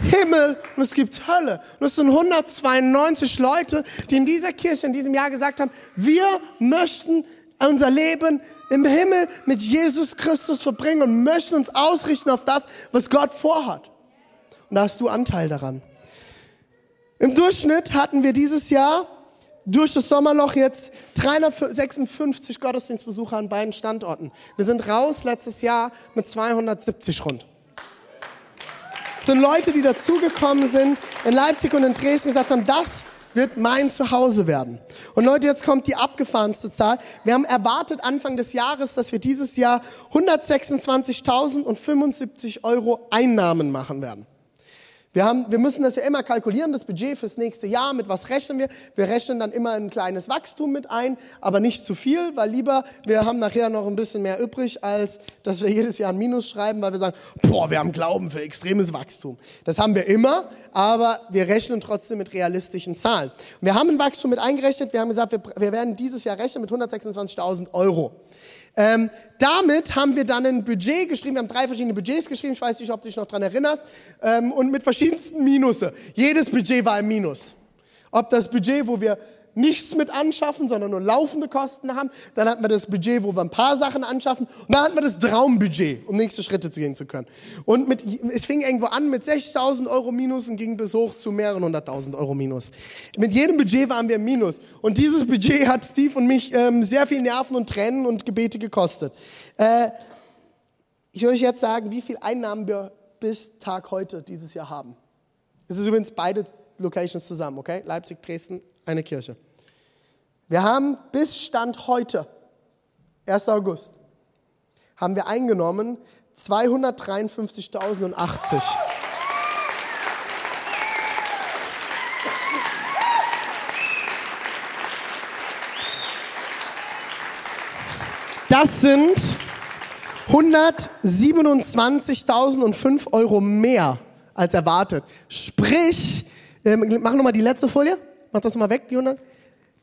Himmel und es gibt Hölle. Und es sind 192 Leute, die in dieser Kirche in diesem Jahr gesagt haben, wir möchten unser Leben im Himmel mit Jesus Christus verbringen und möchten uns ausrichten auf das, was Gott vorhat. Und da hast du Anteil daran. Im Durchschnitt hatten wir dieses Jahr durch das Sommerloch jetzt 356 Gottesdienstbesucher an beiden Standorten. Wir sind raus letztes Jahr mit 270 rund. Das sind Leute, die dazugekommen sind in Leipzig und in Dresden gesagt haben, das wird mein Zuhause werden. Und Leute, jetzt kommt die abgefahrenste Zahl. Wir haben erwartet Anfang des Jahres, dass wir dieses Jahr 126.075 Euro Einnahmen machen werden. Wir, haben, wir müssen das ja immer kalkulieren, das Budget fürs nächste Jahr, mit was rechnen wir? Wir rechnen dann immer ein kleines Wachstum mit ein, aber nicht zu viel, weil lieber, wir haben nachher noch ein bisschen mehr übrig, als dass wir jedes Jahr ein Minus schreiben, weil wir sagen, boah, wir haben Glauben für extremes Wachstum. Das haben wir immer, aber wir rechnen trotzdem mit realistischen Zahlen. Wir haben ein Wachstum mit eingerechnet, wir haben gesagt, wir, wir werden dieses Jahr rechnen mit 126.000 Euro. Ähm, damit haben wir dann ein Budget geschrieben, wir haben drei verschiedene Budgets geschrieben, ich weiß nicht, ob du dich noch dran erinnerst, ähm, und mit verschiedensten Minusse. Jedes Budget war im Minus. Ob das Budget, wo wir nichts mit anschaffen, sondern nur laufende Kosten haben. Dann hatten wir das Budget, wo wir ein paar Sachen anschaffen. Und dann hatten wir das Traumbudget, um nächste Schritte zu gehen zu können. Und mit, es fing irgendwo an mit 6.000 Euro Minus und ging bis hoch zu mehreren hunderttausend Euro Minus. Mit jedem Budget waren wir im Minus. Und dieses Budget hat Steve und mich ähm, sehr viel Nerven und Tränen und Gebete gekostet. Äh, ich will euch jetzt sagen, wie viel Einnahmen wir bis Tag heute dieses Jahr haben. Es ist übrigens beide Locations zusammen, okay? Leipzig, Dresden, eine Kirche. Wir haben bis Stand heute, 1. August, haben wir eingenommen 253.080. Das sind 127.005 Euro mehr als erwartet. Sprich, ähm, mach nochmal die letzte Folie. Mach das mal weg, Jonas.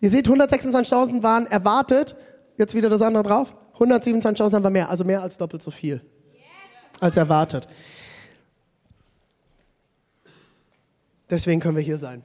Ihr seht, 126.000 waren erwartet. Jetzt wieder das andere drauf. 127.000 haben wir mehr, also mehr als doppelt so viel als erwartet. Deswegen können wir hier sein.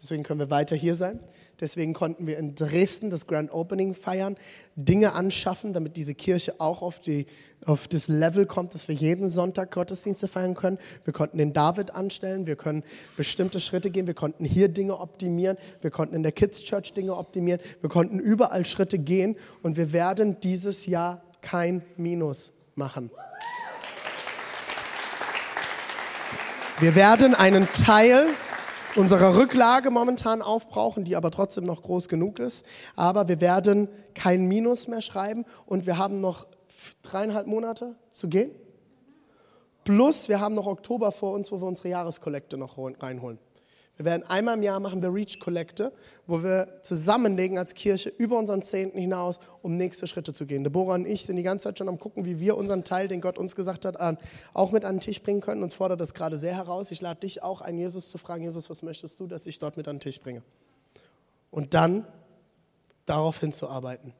Deswegen können wir weiter hier sein. Deswegen konnten wir in Dresden das Grand Opening feiern, Dinge anschaffen, damit diese Kirche auch auf, die, auf das Level kommt, dass wir jeden Sonntag Gottesdienste feiern können. Wir konnten den David anstellen, wir können bestimmte Schritte gehen, wir konnten hier Dinge optimieren, wir konnten in der Kids Church Dinge optimieren, wir konnten überall Schritte gehen. Und wir werden dieses Jahr kein Minus machen. Wir werden einen Teil unserer Rücklage momentan aufbrauchen, die aber trotzdem noch groß genug ist. Aber wir werden kein Minus mehr schreiben und wir haben noch dreieinhalb Monate zu gehen. Plus wir haben noch Oktober vor uns, wo wir unsere Jahreskollekte noch reinholen. Wir werden einmal im Jahr machen wir Reach Kollekte, wo wir zusammenlegen als Kirche über unseren Zehnten hinaus, um nächste Schritte zu gehen. Deborah und ich sind die ganze Zeit schon am gucken, wie wir unseren Teil, den Gott uns gesagt hat, auch mit an den Tisch bringen können. Uns fordert das gerade sehr heraus. Ich lade dich auch ein, Jesus zu fragen, Jesus, was möchtest du, dass ich dort mit an den Tisch bringe? Und dann darauf hinzuarbeiten.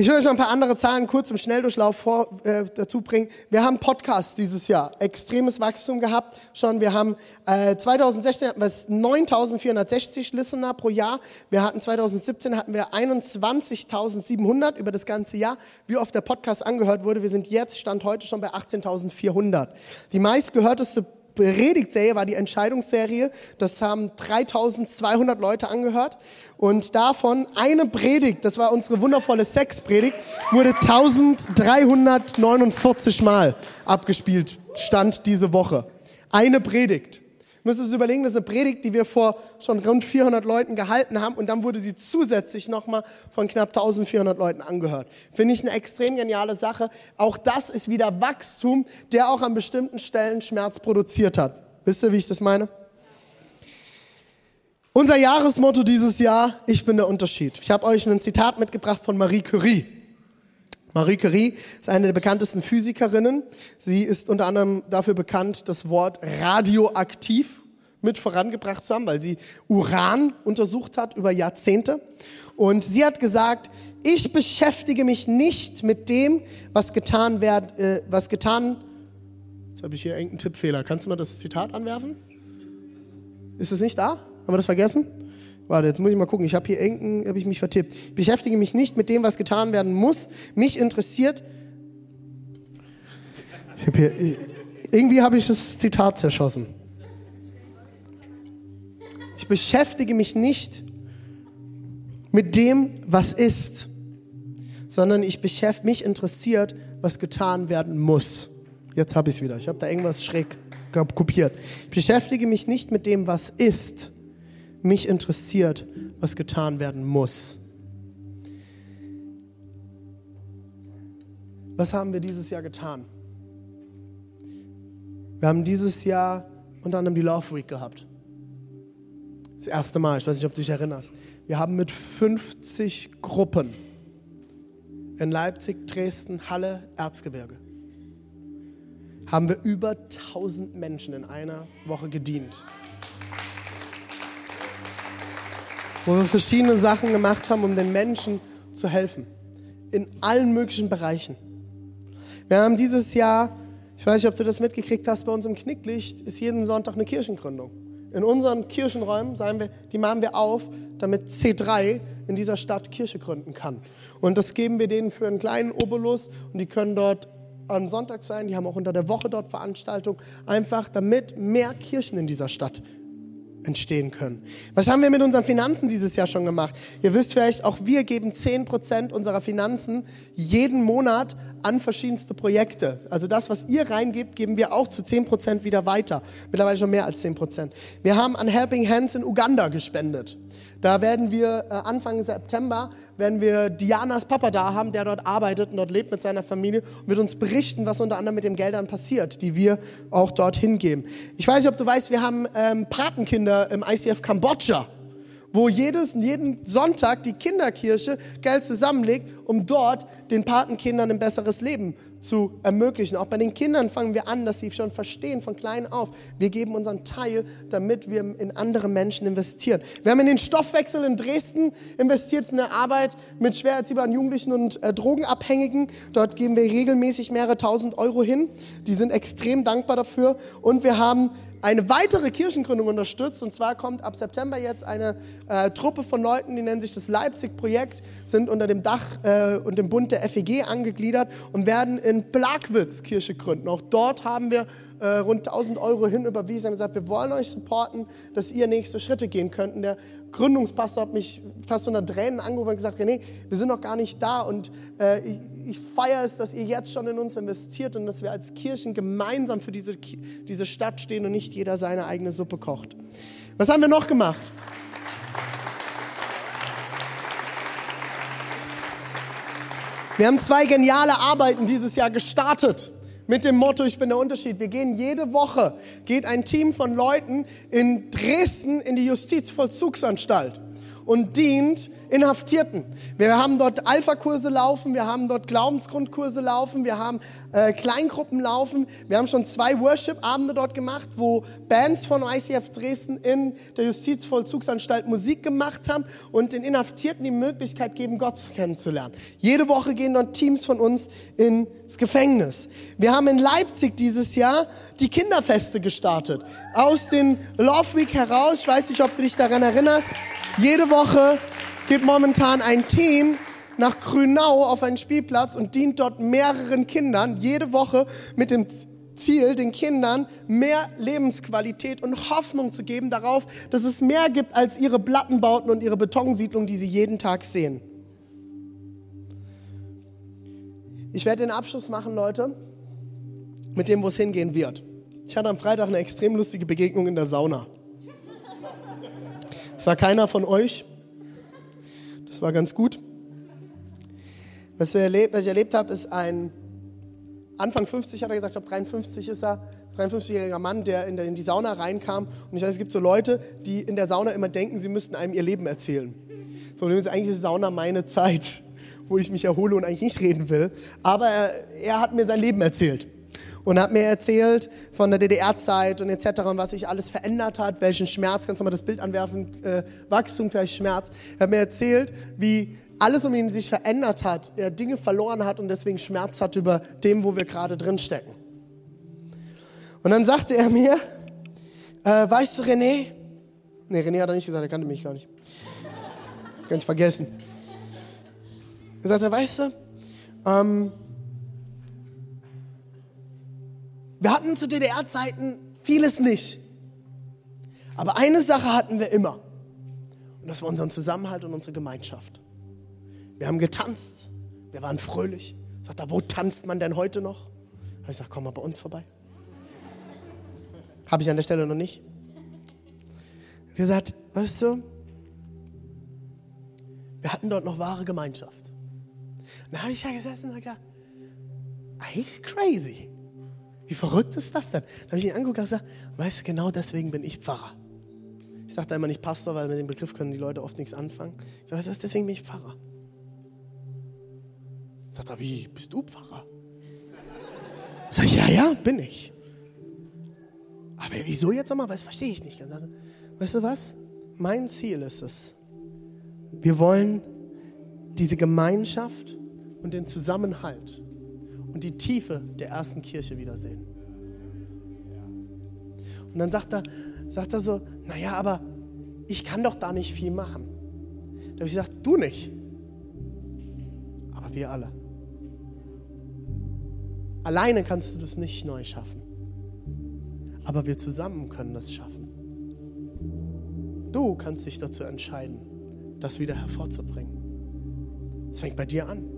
Ich will euch noch ein paar andere Zahlen kurz im Schnelldurchlauf vor, äh, dazu bringen. Wir haben Podcasts dieses Jahr, extremes Wachstum gehabt schon. Wir haben äh, 2016 hatten wir 9.460 Listener pro Jahr. Wir hatten 2017 hatten wir 21.700 über das ganze Jahr. Wie oft der Podcast angehört wurde, wir sind jetzt stand heute schon bei 18.400. Die meistgehörteste Predigtserie war die Entscheidungsserie. Das haben 3200 Leute angehört. Und davon eine Predigt, das war unsere wundervolle Sexpredigt, wurde 1349 Mal abgespielt, stand diese Woche. Eine Predigt müsst es überlegen, das ist eine Predigt, die wir vor schon rund 400 Leuten gehalten haben und dann wurde sie zusätzlich nochmal von knapp 1400 Leuten angehört. Finde ich eine extrem geniale Sache. Auch das ist wieder Wachstum, der auch an bestimmten Stellen Schmerz produziert hat. Wisst ihr, wie ich das meine? Unser Jahresmotto dieses Jahr, ich bin der Unterschied. Ich habe euch ein Zitat mitgebracht von Marie Curie. Marie Curie ist eine der bekanntesten Physikerinnen. Sie ist unter anderem dafür bekannt, das Wort radioaktiv mit vorangebracht zu haben, weil sie Uran untersucht hat über Jahrzehnte. Und sie hat gesagt, ich beschäftige mich nicht mit dem, was getan wird, äh, was getan. Jetzt habe ich hier irgendeinen Tippfehler. Kannst du mal das Zitat anwerfen? Ist es nicht da? Haben wir das vergessen? Warte, jetzt muss ich mal gucken. Ich habe hier irgendeinen, habe ich mich vertippt. Ich beschäftige mich nicht mit dem, was getan werden muss. Mich interessiert. Ich hab hier, irgendwie habe ich das Zitat zerschossen. Ich beschäftige mich nicht mit dem, was ist, sondern ich beschäftige mich interessiert, was getan werden muss. Jetzt habe ich es wieder. Ich habe da irgendwas schräg kopiert. Ich beschäftige mich nicht mit dem, was ist. Mich interessiert, was getan werden muss. Was haben wir dieses Jahr getan? Wir haben dieses Jahr unter anderem die Love Week gehabt. Das erste Mal, ich weiß nicht, ob du dich erinnerst. Wir haben mit 50 Gruppen in Leipzig, Dresden, Halle, Erzgebirge haben wir über 1000 Menschen in einer Woche gedient. Wo wir verschiedene Sachen gemacht haben, um den Menschen zu helfen. In allen möglichen Bereichen. Wir haben dieses Jahr, ich weiß nicht, ob du das mitgekriegt hast, bei uns im Knicklicht ist jeden Sonntag eine Kirchengründung. In unseren Kirchenräumen, sagen wir, die machen wir auf, damit C3 in dieser Stadt Kirche gründen kann. Und das geben wir denen für einen kleinen Obolus und die können dort am Sonntag sein, die haben auch unter der Woche dort Veranstaltungen, einfach damit mehr Kirchen in dieser Stadt entstehen können. Was haben wir mit unseren Finanzen dieses Jahr schon gemacht? Ihr wisst vielleicht, auch wir geben 10% unserer Finanzen jeden Monat an verschiedenste Projekte. Also das, was ihr reingebt, geben wir auch zu 10% wieder weiter. Mittlerweile schon mehr als 10%. Wir haben an Helping Hands in Uganda gespendet. Da werden wir äh, Anfang September, werden wir Dianas Papa da haben, der dort arbeitet und dort lebt mit seiner Familie und wird uns berichten, was unter anderem mit den Geldern passiert, die wir auch dorthin geben. Ich weiß nicht, ob du weißt, wir haben ähm, Patenkinder im ICF Kambodscha wo jedes, jeden Sonntag die Kinderkirche Geld zusammenlegt, um dort den Patenkindern ein besseres Leben zu ermöglichen. Auch bei den Kindern fangen wir an, dass sie schon verstehen von klein auf. Wir geben unseren Teil, damit wir in andere Menschen investieren. Wir haben in den Stoffwechsel in Dresden investiert, es ist eine Arbeit mit schwer erziehbaren Jugendlichen und äh, Drogenabhängigen. Dort geben wir regelmäßig mehrere tausend Euro hin. Die sind extrem dankbar dafür. Und wir haben eine weitere Kirchengründung unterstützt. Und zwar kommt ab September jetzt eine äh, Truppe von Leuten, die nennen sich das Leipzig-Projekt, sind unter dem Dach äh, und dem Bund der FEG angegliedert und werden in Plagwitz Kirche gründen. Auch dort haben wir äh, rund 1000 Euro hinüberwiesen und gesagt, wir wollen euch supporten, dass ihr nächste Schritte gehen könnt. Der Gründungspastor hat mich fast unter Tränen angerufen und gesagt, nee, wir sind noch gar nicht da und äh, ich, ich feiere es, dass ihr jetzt schon in uns investiert und dass wir als Kirchen gemeinsam für diese, diese Stadt stehen und nicht jeder seine eigene Suppe kocht. Was haben wir noch gemacht? Wir haben zwei geniale Arbeiten dieses Jahr gestartet mit dem Motto, ich bin der Unterschied. Wir gehen jede Woche, geht ein Team von Leuten in Dresden in die Justizvollzugsanstalt und dient Inhaftierten. Wir haben dort Alpha-Kurse laufen, wir haben dort Glaubensgrundkurse laufen, wir haben äh, Kleingruppen laufen. Wir haben schon zwei Worship-Abende dort gemacht, wo Bands von ICF Dresden in der Justizvollzugsanstalt Musik gemacht haben und den Inhaftierten die Möglichkeit geben, Gott kennenzulernen. Jede Woche gehen dort Teams von uns ins Gefängnis. Wir haben in Leipzig dieses Jahr die Kinderfeste gestartet. Aus den Love Week heraus, ich weiß nicht, ob du dich daran erinnerst, jede Woche geht momentan ein Team nach Grünau auf einen Spielplatz und dient dort mehreren Kindern jede Woche mit dem Ziel, den Kindern mehr Lebensqualität und Hoffnung zu geben darauf, dass es mehr gibt als ihre Plattenbauten und ihre Betonsiedlung, die sie jeden Tag sehen. Ich werde den Abschluss machen, Leute, mit dem, wo es hingehen wird. Ich hatte am Freitag eine extrem lustige Begegnung in der Sauna. Es war keiner von euch. Das war ganz gut. Was, erlebt, was ich erlebt habe, ist ein Anfang 50, hat er gesagt, ich glaube 53 ist er, 53-jähriger Mann, der in, der in die Sauna reinkam. Und ich weiß, es gibt so Leute, die in der Sauna immer denken, sie müssten einem ihr Leben erzählen. So, ist eigentlich die Sauna meine Zeit, wo ich mich erhole und eigentlich nicht reden will. Aber er, er hat mir sein Leben erzählt und hat mir erzählt von der DDR-Zeit und etc. und was sich alles verändert hat, welchen Schmerz, kannst du mal das Bild anwerfen, äh, Wachstum gleich Schmerz. Er hat mir erzählt, wie alles um ihn sich verändert hat, er Dinge verloren hat und deswegen Schmerz hat über dem, wo wir gerade drin stecken. Und dann sagte er mir, äh, weißt du René, nee, René hat er nicht gesagt, er kannte mich gar nicht. Ganz vergessen. Er sagt, weißt du, ähm, wir hatten zu DDR-Zeiten vieles nicht. Aber eine Sache hatten wir immer. Und das war unseren Zusammenhalt und unsere Gemeinschaft. Wir haben getanzt, wir waren fröhlich. Sagt er, wo tanzt man denn heute noch? Habe ich gesagt, komm mal bei uns vorbei. Habe ich an der Stelle noch nicht. Wir gesagt, weißt du, wir hatten dort noch wahre Gemeinschaft. Und da habe ich ja gesessen und gesagt, eigentlich crazy. Wie verrückt ist das denn? Da habe ich ihn angeguckt und gesagt, weißt du, genau deswegen bin ich Pfarrer. Ich sage da immer nicht Pastor, weil mit dem Begriff können die Leute oft nichts anfangen. Ich sage, weißt du, deswegen bin ich Pfarrer. Sagt er, wie, bist du Pfarrer? Sag ich, ja, ja, bin ich. Aber wieso jetzt nochmal? Das verstehe ich nicht. Weißt du was? Mein Ziel ist es. Wir wollen diese Gemeinschaft und den Zusammenhalt und die Tiefe der ersten Kirche wiedersehen. Und dann sagt er, sagt er so, naja, aber ich kann doch da nicht viel machen. Da habe ich gesagt, du nicht, aber wir alle. Alleine kannst du das nicht neu schaffen. Aber wir zusammen können das schaffen. Du kannst dich dazu entscheiden, das wieder hervorzubringen. Es fängt bei dir an.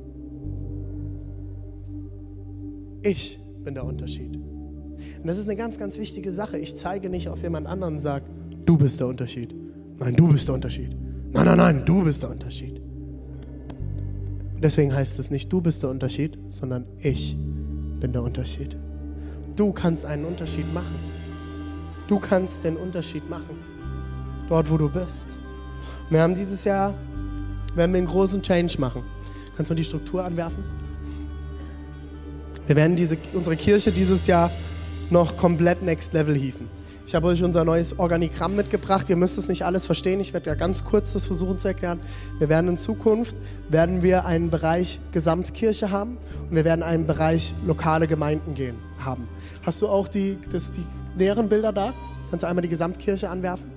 Ich bin der Unterschied. Und das ist eine ganz, ganz wichtige Sache. Ich zeige nicht auf jemand anderen und sage, du bist der Unterschied. Nein, du bist der Unterschied. Nein, nein, nein, du bist der Unterschied. Deswegen heißt es nicht, du bist der Unterschied, sondern ich bin der Unterschied. Du kannst einen Unterschied machen. Du kannst den Unterschied machen. Dort, wo du bist. Wir haben dieses Jahr, werden wir einen großen Change machen. Kannst du mal die Struktur anwerfen? Wir werden diese, unsere Kirche dieses Jahr noch komplett next level hieven. Ich habe euch unser neues Organigramm mitgebracht. Ihr müsst es nicht alles verstehen. Ich werde ja ganz kurz das versuchen zu erklären. Wir werden in Zukunft werden wir einen Bereich Gesamtkirche haben und wir werden einen Bereich lokale Gemeinden gehen haben. Hast du auch die, das, die näheren Bilder da? Kannst du einmal die Gesamtkirche anwerfen?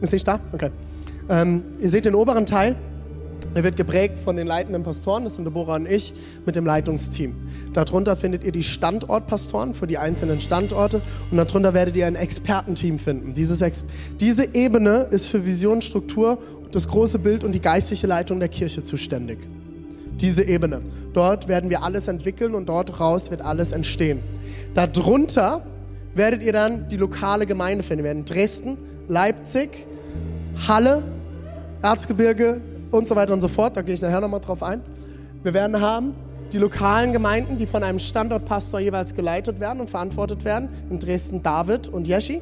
Ist nicht da? Okay. Ähm, ihr seht den oberen Teil. Er wird geprägt von den leitenden Pastoren, das sind Deborah und ich, mit dem Leitungsteam. Darunter findet ihr die Standortpastoren für die einzelnen Standorte und darunter werdet ihr ein Expertenteam finden. Dieses Ex diese Ebene ist für Vision, Struktur, das große Bild und die geistliche Leitung der Kirche zuständig. Diese Ebene. Dort werden wir alles entwickeln und dort raus wird alles entstehen. Darunter werdet ihr dann die lokale Gemeinde finden. Wir werden Dresden, Leipzig, Halle, Erzgebirge, und so weiter und so fort. Da gehe ich nachher nochmal drauf ein. Wir werden haben die lokalen Gemeinden, die von einem Standortpastor jeweils geleitet werden und verantwortet werden. In Dresden David und Jeschi.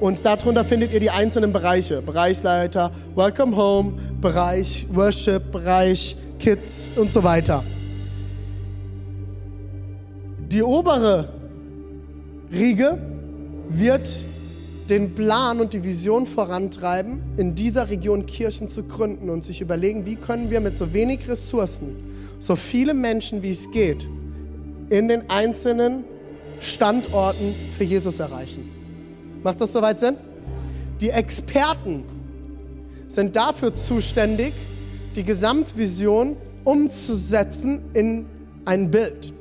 Und darunter findet ihr die einzelnen Bereiche. Bereichsleiter, Welcome Home, Bereich Worship, Bereich Kids und so weiter. Die obere Riege wird den Plan und die Vision vorantreiben, in dieser Region Kirchen zu gründen und sich überlegen, wie können wir mit so wenig Ressourcen so viele Menschen wie es geht in den einzelnen Standorten für Jesus erreichen. Macht das soweit Sinn? Die Experten sind dafür zuständig, die Gesamtvision umzusetzen in ein Bild.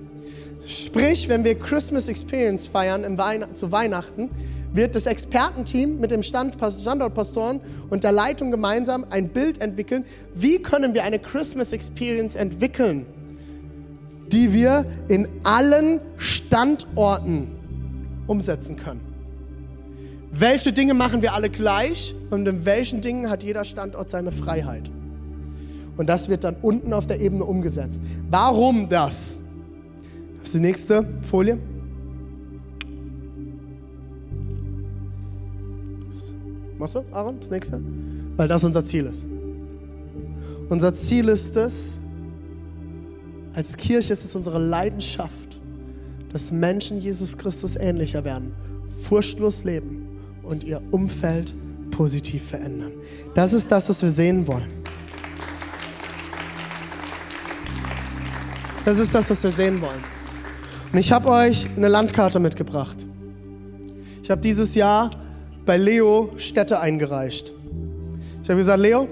Sprich, wenn wir Christmas Experience feiern Weihn zu Weihnachten, wird das Expertenteam mit dem Stand, Standortpastoren und der Leitung gemeinsam ein Bild entwickeln. Wie können wir eine Christmas Experience entwickeln, die wir in allen Standorten umsetzen können? Welche Dinge machen wir alle gleich und in welchen Dingen hat jeder Standort seine Freiheit? Und das wird dann unten auf der Ebene umgesetzt. Warum das? Das ist die nächste Folie. Machst du, Aaron, das nächste? Weil das unser Ziel ist. Unser Ziel ist es, als Kirche ist es unsere Leidenschaft, dass Menschen Jesus Christus ähnlicher werden, furchtlos leben und ihr Umfeld positiv verändern. Das ist das, was wir sehen wollen. Das ist das, was wir sehen wollen. Und ich habe euch eine Landkarte mitgebracht. Ich habe dieses Jahr bei Leo Städte eingereicht. Ich habe gesagt, Leo,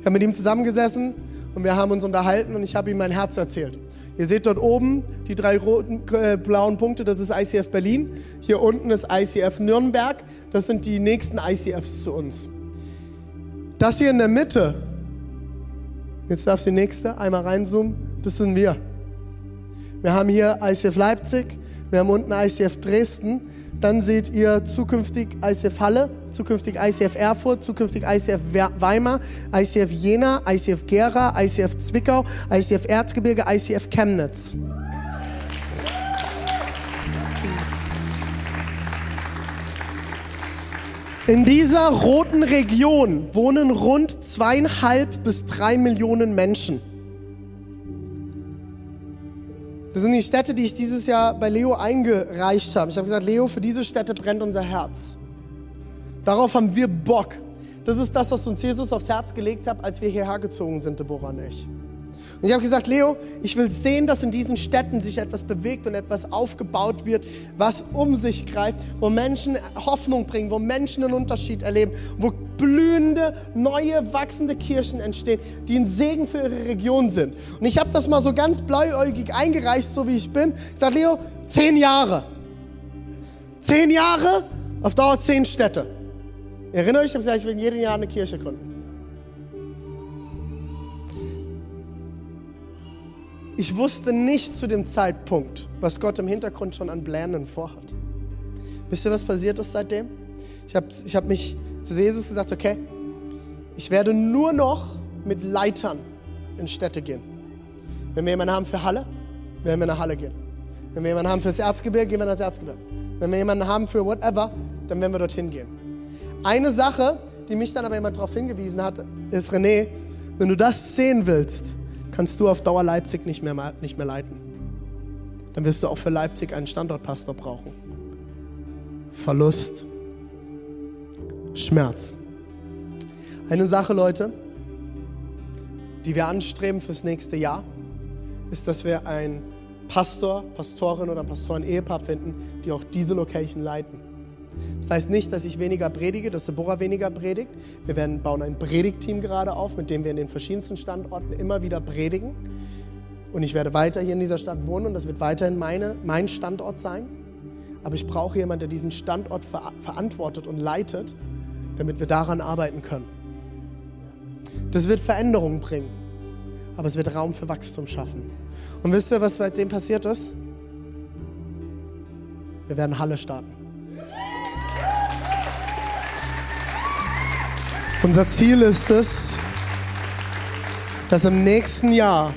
ich habe mit ihm zusammengesessen und wir haben uns unterhalten und ich habe ihm mein Herz erzählt. Ihr seht dort oben die drei roten, äh, blauen Punkte, das ist ICF Berlin. Hier unten ist ICF Nürnberg. Das sind die nächsten ICFs zu uns. Das hier in der Mitte, jetzt darfst du die nächste einmal reinzoomen, das sind wir. Wir haben hier ICF Leipzig, wir haben unten ICF Dresden, dann seht ihr zukünftig ICF Halle, zukünftig ICF Erfurt, zukünftig ICF Weimar, ICF Jena, ICF Gera, ICF Zwickau, ICF Erzgebirge, ICF Chemnitz. In dieser roten Region wohnen rund zweieinhalb bis drei Millionen Menschen. Das sind die Städte, die ich dieses Jahr bei Leo eingereicht habe. Ich habe gesagt, Leo, für diese Städte brennt unser Herz. Darauf haben wir Bock. Das ist das, was uns Jesus aufs Herz gelegt hat, als wir hierher gezogen sind, Deborah und ich. Und ich habe gesagt, Leo, ich will sehen, dass in diesen Städten sich etwas bewegt und etwas aufgebaut wird, was um sich greift, wo Menschen Hoffnung bringen, wo Menschen einen Unterschied erleben, wo blühende, neue, wachsende Kirchen entstehen, die ein Segen für ihre Region sind. Und ich habe das mal so ganz blauäugig eingereicht, so wie ich bin. Ich sage, Leo, zehn Jahre. Zehn Jahre, auf Dauer zehn Städte. Erinnere euch, ich habe gesagt, ich will in jedem Jahr eine Kirche gründen. Ich wusste nicht zu dem Zeitpunkt, was Gott im Hintergrund schon an Plänen vorhat. Wisst ihr, was passiert ist seitdem? Ich habe ich hab mich zu Jesus gesagt, okay, ich werde nur noch mit Leitern in Städte gehen. Wenn wir jemanden haben für Halle, werden wir nach Halle gehen. Wenn wir jemanden haben fürs Erzgebirge, gehen wir nach Erzgebirge. Wenn wir jemanden haben für whatever, dann werden wir dorthin gehen. Eine Sache, die mich dann aber jemand darauf hingewiesen hat, ist, René, wenn du das sehen willst, kannst du auf Dauer Leipzig nicht mehr, nicht mehr leiten. Dann wirst du auch für Leipzig einen Standortpastor brauchen. Verlust, Schmerz. Eine Sache, Leute, die wir anstreben fürs nächste Jahr, ist, dass wir einen Pastor, Pastorin oder Pastoren-Ehepaar finden, die auch diese Location leiten. Das heißt nicht, dass ich weniger predige, dass Deborah weniger predigt. Wir werden, bauen ein Predigteam gerade auf, mit dem wir in den verschiedensten Standorten immer wieder predigen. Und ich werde weiter hier in dieser Stadt wohnen und das wird weiterhin meine, mein Standort sein. Aber ich brauche jemanden, der diesen Standort ver verantwortet und leitet, damit wir daran arbeiten können. Das wird Veränderungen bringen, aber es wird Raum für Wachstum schaffen. Und wisst ihr, was seitdem passiert ist? Wir werden Halle starten. Unser Ziel ist es, dass im nächsten Jahr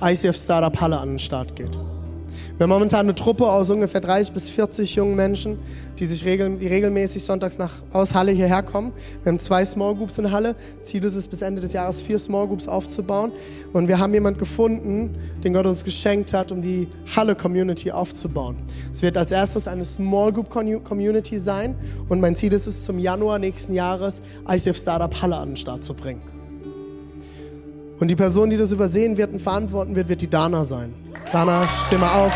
ICF Startup Halle an den Start geht. Wir haben momentan eine Truppe aus ungefähr 30 bis 40 jungen Menschen, die sich regel, die regelmäßig sonntags nach, aus Halle hierher kommen. Wir haben zwei Small Groups in Halle. Ziel ist es, bis Ende des Jahres vier Small Groups aufzubauen. Und wir haben jemanden gefunden, den Gott uns geschenkt hat, um die Halle-Community aufzubauen. Es wird als erstes eine Small Group Community sein. Und mein Ziel ist es, zum Januar nächsten Jahres ICF Startup Halle an den Start zu bringen. Und die Person, die das übersehen wird und verantworten wird, wird die Dana sein. Dana, stimme auf.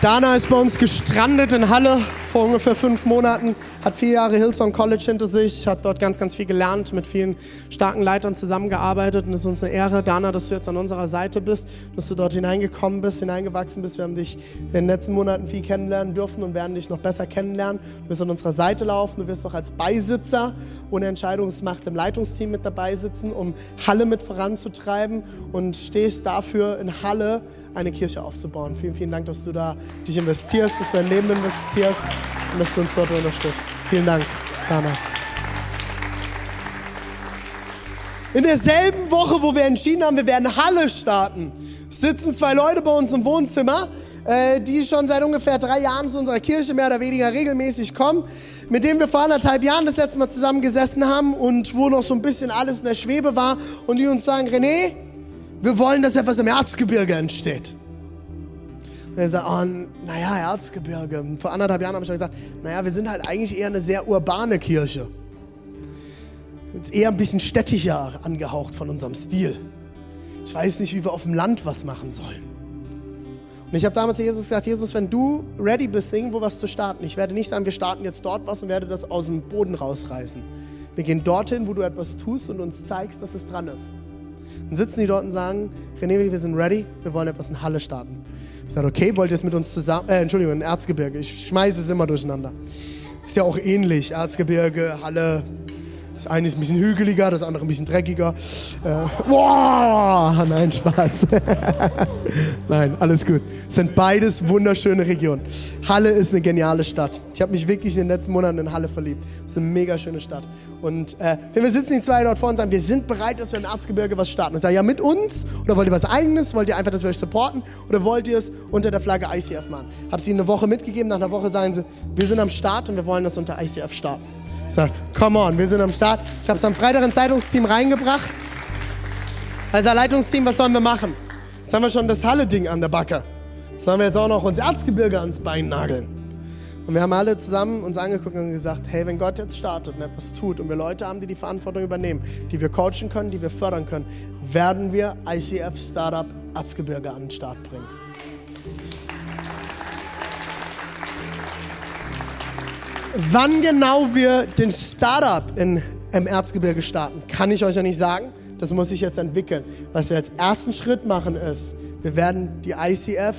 Dana ist bei uns gestrandet in Halle vor ungefähr fünf Monaten, hat vier Jahre Hillsong College hinter sich, hat dort ganz, ganz viel gelernt, mit vielen starken Leitern zusammengearbeitet und es ist uns eine Ehre, Dana, dass du jetzt an unserer Seite bist, dass du dort hineingekommen bist, hineingewachsen bist. Wir haben dich in den letzten Monaten viel kennenlernen dürfen und werden dich noch besser kennenlernen. Du wirst an unserer Seite laufen, du wirst auch als Beisitzer ohne Entscheidungsmacht im Leitungsteam mit dabei sitzen, um Halle mit voranzutreiben und stehst dafür in Halle eine Kirche aufzubauen. Vielen, vielen Dank, dass du da dich investierst, dass du dein Leben investierst und dass du uns dort unterstützt. Vielen Dank, Dana. In derselben Woche, wo wir entschieden haben, wir werden Halle starten, sitzen zwei Leute bei uns im Wohnzimmer, äh, die schon seit ungefähr drei Jahren zu unserer Kirche mehr oder weniger regelmäßig kommen, mit denen wir vor anderthalb Jahren das letzte Mal zusammengesessen haben und wo noch so ein bisschen alles in der Schwebe war und die uns sagen, René, wir wollen, dass etwas im Erzgebirge entsteht. Und er sagt, oh, naja, Erzgebirge. Vor anderthalb Jahren habe ich schon gesagt, naja, wir sind halt eigentlich eher eine sehr urbane Kirche. Jetzt eher ein bisschen städtischer angehaucht von unserem Stil. Ich weiß nicht, wie wir auf dem Land was machen sollen. Und ich habe damals zu Jesus gesagt, Jesus, wenn du ready bist, irgendwo was zu starten, ich werde nicht sagen, wir starten jetzt dort was und werde das aus dem Boden rausreißen. Wir gehen dorthin, wo du etwas tust und uns zeigst, dass es dran ist. Dann sitzen die dort und sagen, René, wir sind ready, wir wollen etwas in Halle starten. Ich sage, okay, wollt ihr es mit uns zusammen, äh, Entschuldigung, in Erzgebirge, ich schmeiße es immer durcheinander. Ist ja auch ähnlich, Erzgebirge, Halle, das eine ist ein bisschen hügeliger, das andere ein bisschen dreckiger. Äh, boah, nein, Spaß. nein, alles gut. Es sind beides wunderschöne Regionen. Halle ist eine geniale Stadt. Ich habe mich wirklich in den letzten Monaten in Halle verliebt. Es ist eine mega schöne Stadt. Und äh, wenn wir sitzen die zwei dort vor und sagen, wir sind bereit, dass wir im Erzgebirge was starten. Ich sage, ja, mit uns? Oder wollt ihr was Eigenes? Wollt ihr einfach, dass wir euch supporten? Oder wollt ihr es unter der Flagge ICF machen? Habe sie eine Woche mitgegeben. Nach einer Woche sagen sie, wir sind am Start und wir wollen das unter ICF starten. Sage, come on, wir sind am Start. Ich habe es am Freitag ins Leitungsteam reingebracht. Also Leitungsteam, was sollen wir machen? Jetzt haben wir schon das Halle-Ding an der Backe. Sollen wir jetzt auch noch uns Erzgebirge ans Bein nageln? Und wir haben alle zusammen uns angeguckt und gesagt, hey, wenn Gott jetzt startet und etwas tut und wir Leute haben, die die Verantwortung übernehmen, die wir coachen können, die wir fördern können, werden wir ICF Startup Erzgebirge an den Start bringen. Wann genau wir den Startup in, im Erzgebirge starten, kann ich euch ja nicht sagen. Das muss sich jetzt entwickeln. Was wir als ersten Schritt machen ist, wir werden die ICF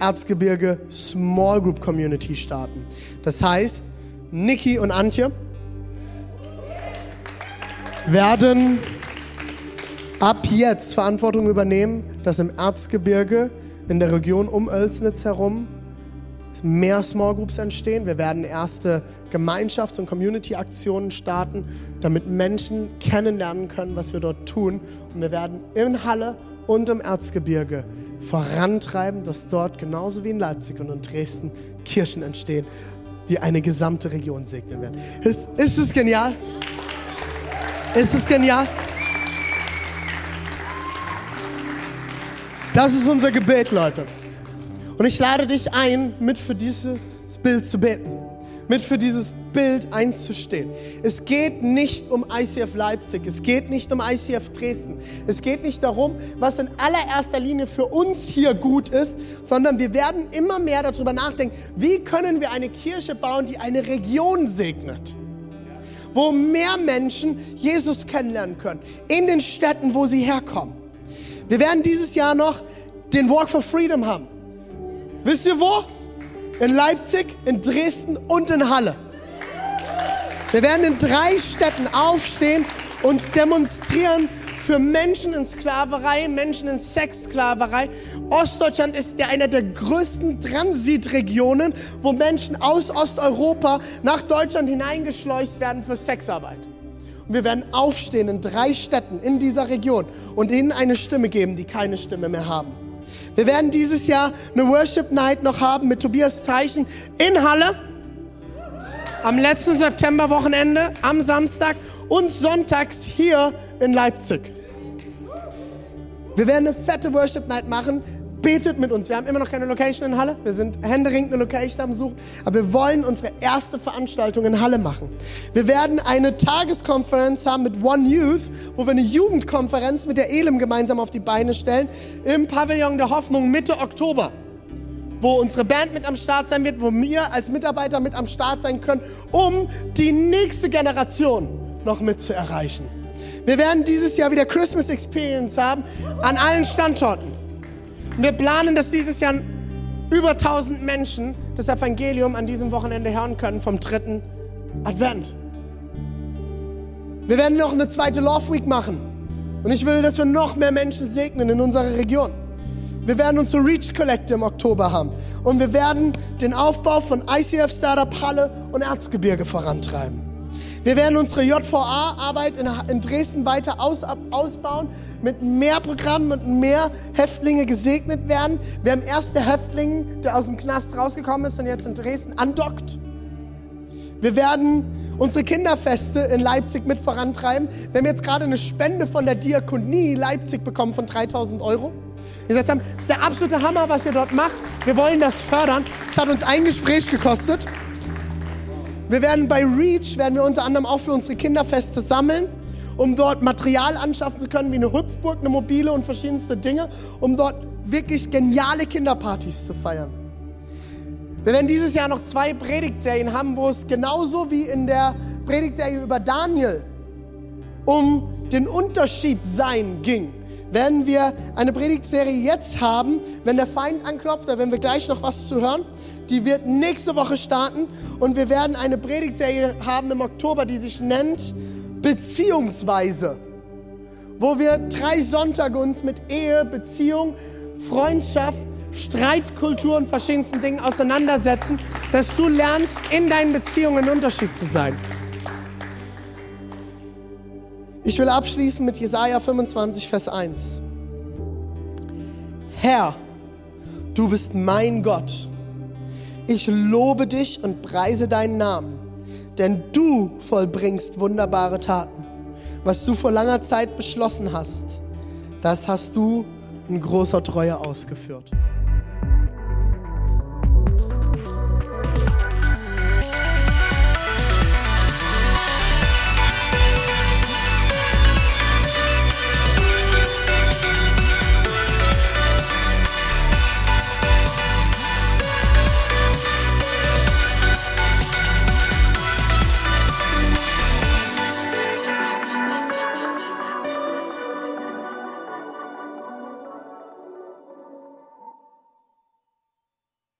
Erzgebirge Small Group Community starten. Das heißt, Niki und Antje werden ab jetzt Verantwortung übernehmen, dass im Erzgebirge in der Region um Oelsnitz herum mehr Small Groups entstehen. Wir werden erste Gemeinschafts- und Community-Aktionen starten, damit Menschen kennenlernen können, was wir dort tun. Und wir werden in Halle und im Erzgebirge vorantreiben, dass dort genauso wie in Leipzig und in Dresden Kirchen entstehen, die eine gesamte Region segnen werden. Ist, ist es genial? Ist es genial? Das ist unser Gebet, Leute. Und ich lade dich ein, mit für dieses Bild zu beten, mit für dieses Bild einzustehen. Es geht nicht um ICF Leipzig, es geht nicht um ICF Dresden, es geht nicht darum, was in allererster Linie für uns hier gut ist, sondern wir werden immer mehr darüber nachdenken, wie können wir eine Kirche bauen, die eine Region segnet wo mehr Menschen Jesus kennenlernen können, in den Städten, wo sie herkommen. Wir werden dieses Jahr noch den Walk for Freedom haben. Wisst ihr wo? In Leipzig, in Dresden und in Halle. Wir werden in drei Städten aufstehen und demonstrieren für Menschen in Sklaverei, Menschen in Sexsklaverei. Ostdeutschland ist ja einer der größten Transitregionen, wo Menschen aus Osteuropa nach Deutschland hineingeschleust werden für Sexarbeit. Und wir werden aufstehen in drei Städten in dieser Region und ihnen eine Stimme geben, die keine Stimme mehr haben. Wir werden dieses Jahr eine Worship Night noch haben mit Tobias Teichen in Halle. Am letzten Septemberwochenende, am Samstag und sonntags hier in Leipzig. Wir werden eine fette Worship Night machen betet mit uns. Wir haben immer noch keine Location in Halle. Wir sind händeringend eine Location am Suchen. Aber wir wollen unsere erste Veranstaltung in Halle machen. Wir werden eine Tageskonferenz haben mit One Youth, wo wir eine Jugendkonferenz mit der Elim gemeinsam auf die Beine stellen. Im Pavillon der Hoffnung Mitte Oktober. Wo unsere Band mit am Start sein wird, wo wir als Mitarbeiter mit am Start sein können, um die nächste Generation noch mit zu erreichen. Wir werden dieses Jahr wieder Christmas Experience haben an allen Standorten. Wir planen, dass dieses Jahr über 1000 Menschen das Evangelium an diesem Wochenende hören können vom dritten Advent. Wir werden noch eine zweite Love Week machen. Und ich will, dass wir noch mehr Menschen segnen in unserer Region. Wir werden unsere Reach Collector im Oktober haben. Und wir werden den Aufbau von ICF Startup Halle und Erzgebirge vorantreiben. Wir werden unsere JVA-Arbeit in, in, Dresden weiter aus, ausbauen mit mehr Programmen und mehr Häftlinge gesegnet werden. Wir haben erst der Häftling, der aus dem Knast rausgekommen ist und jetzt in Dresden andockt. Wir werden unsere Kinderfeste in Leipzig mit vorantreiben. Wir haben jetzt gerade eine Spende von der Diakonie Leipzig bekommen von 3000 Euro. Wir gesagt haben, das ist der absolute Hammer, was ihr dort macht. Wir wollen das fördern. Es hat uns ein Gespräch gekostet. Wir werden bei Reach, werden wir unter anderem auch für unsere Kinderfeste sammeln um dort Material anschaffen zu können, wie eine Hüpfburg, eine mobile und verschiedenste Dinge, um dort wirklich geniale Kinderpartys zu feiern. Wir werden dieses Jahr noch zwei Predigtserien haben, wo es genauso wie in der Predigtserie über Daniel um den Unterschied sein ging. Werden wir eine Predigtserie jetzt haben, wenn der Feind anklopft, da werden wir gleich noch was zu hören. Die wird nächste Woche starten und wir werden eine Predigtserie haben im Oktober, die sich nennt Beziehungsweise, wo wir drei Sonntage uns mit Ehe, Beziehung, Freundschaft, Streitkultur und verschiedensten Dingen auseinandersetzen, dass du lernst, in deinen Beziehungen ein Unterschied zu sein. Ich will abschließen mit Jesaja 25, Vers 1. Herr, du bist mein Gott. Ich lobe dich und preise deinen Namen, denn du vollbringst wunderbare Taten. Was du vor langer Zeit beschlossen hast, das hast du in großer Treue ausgeführt.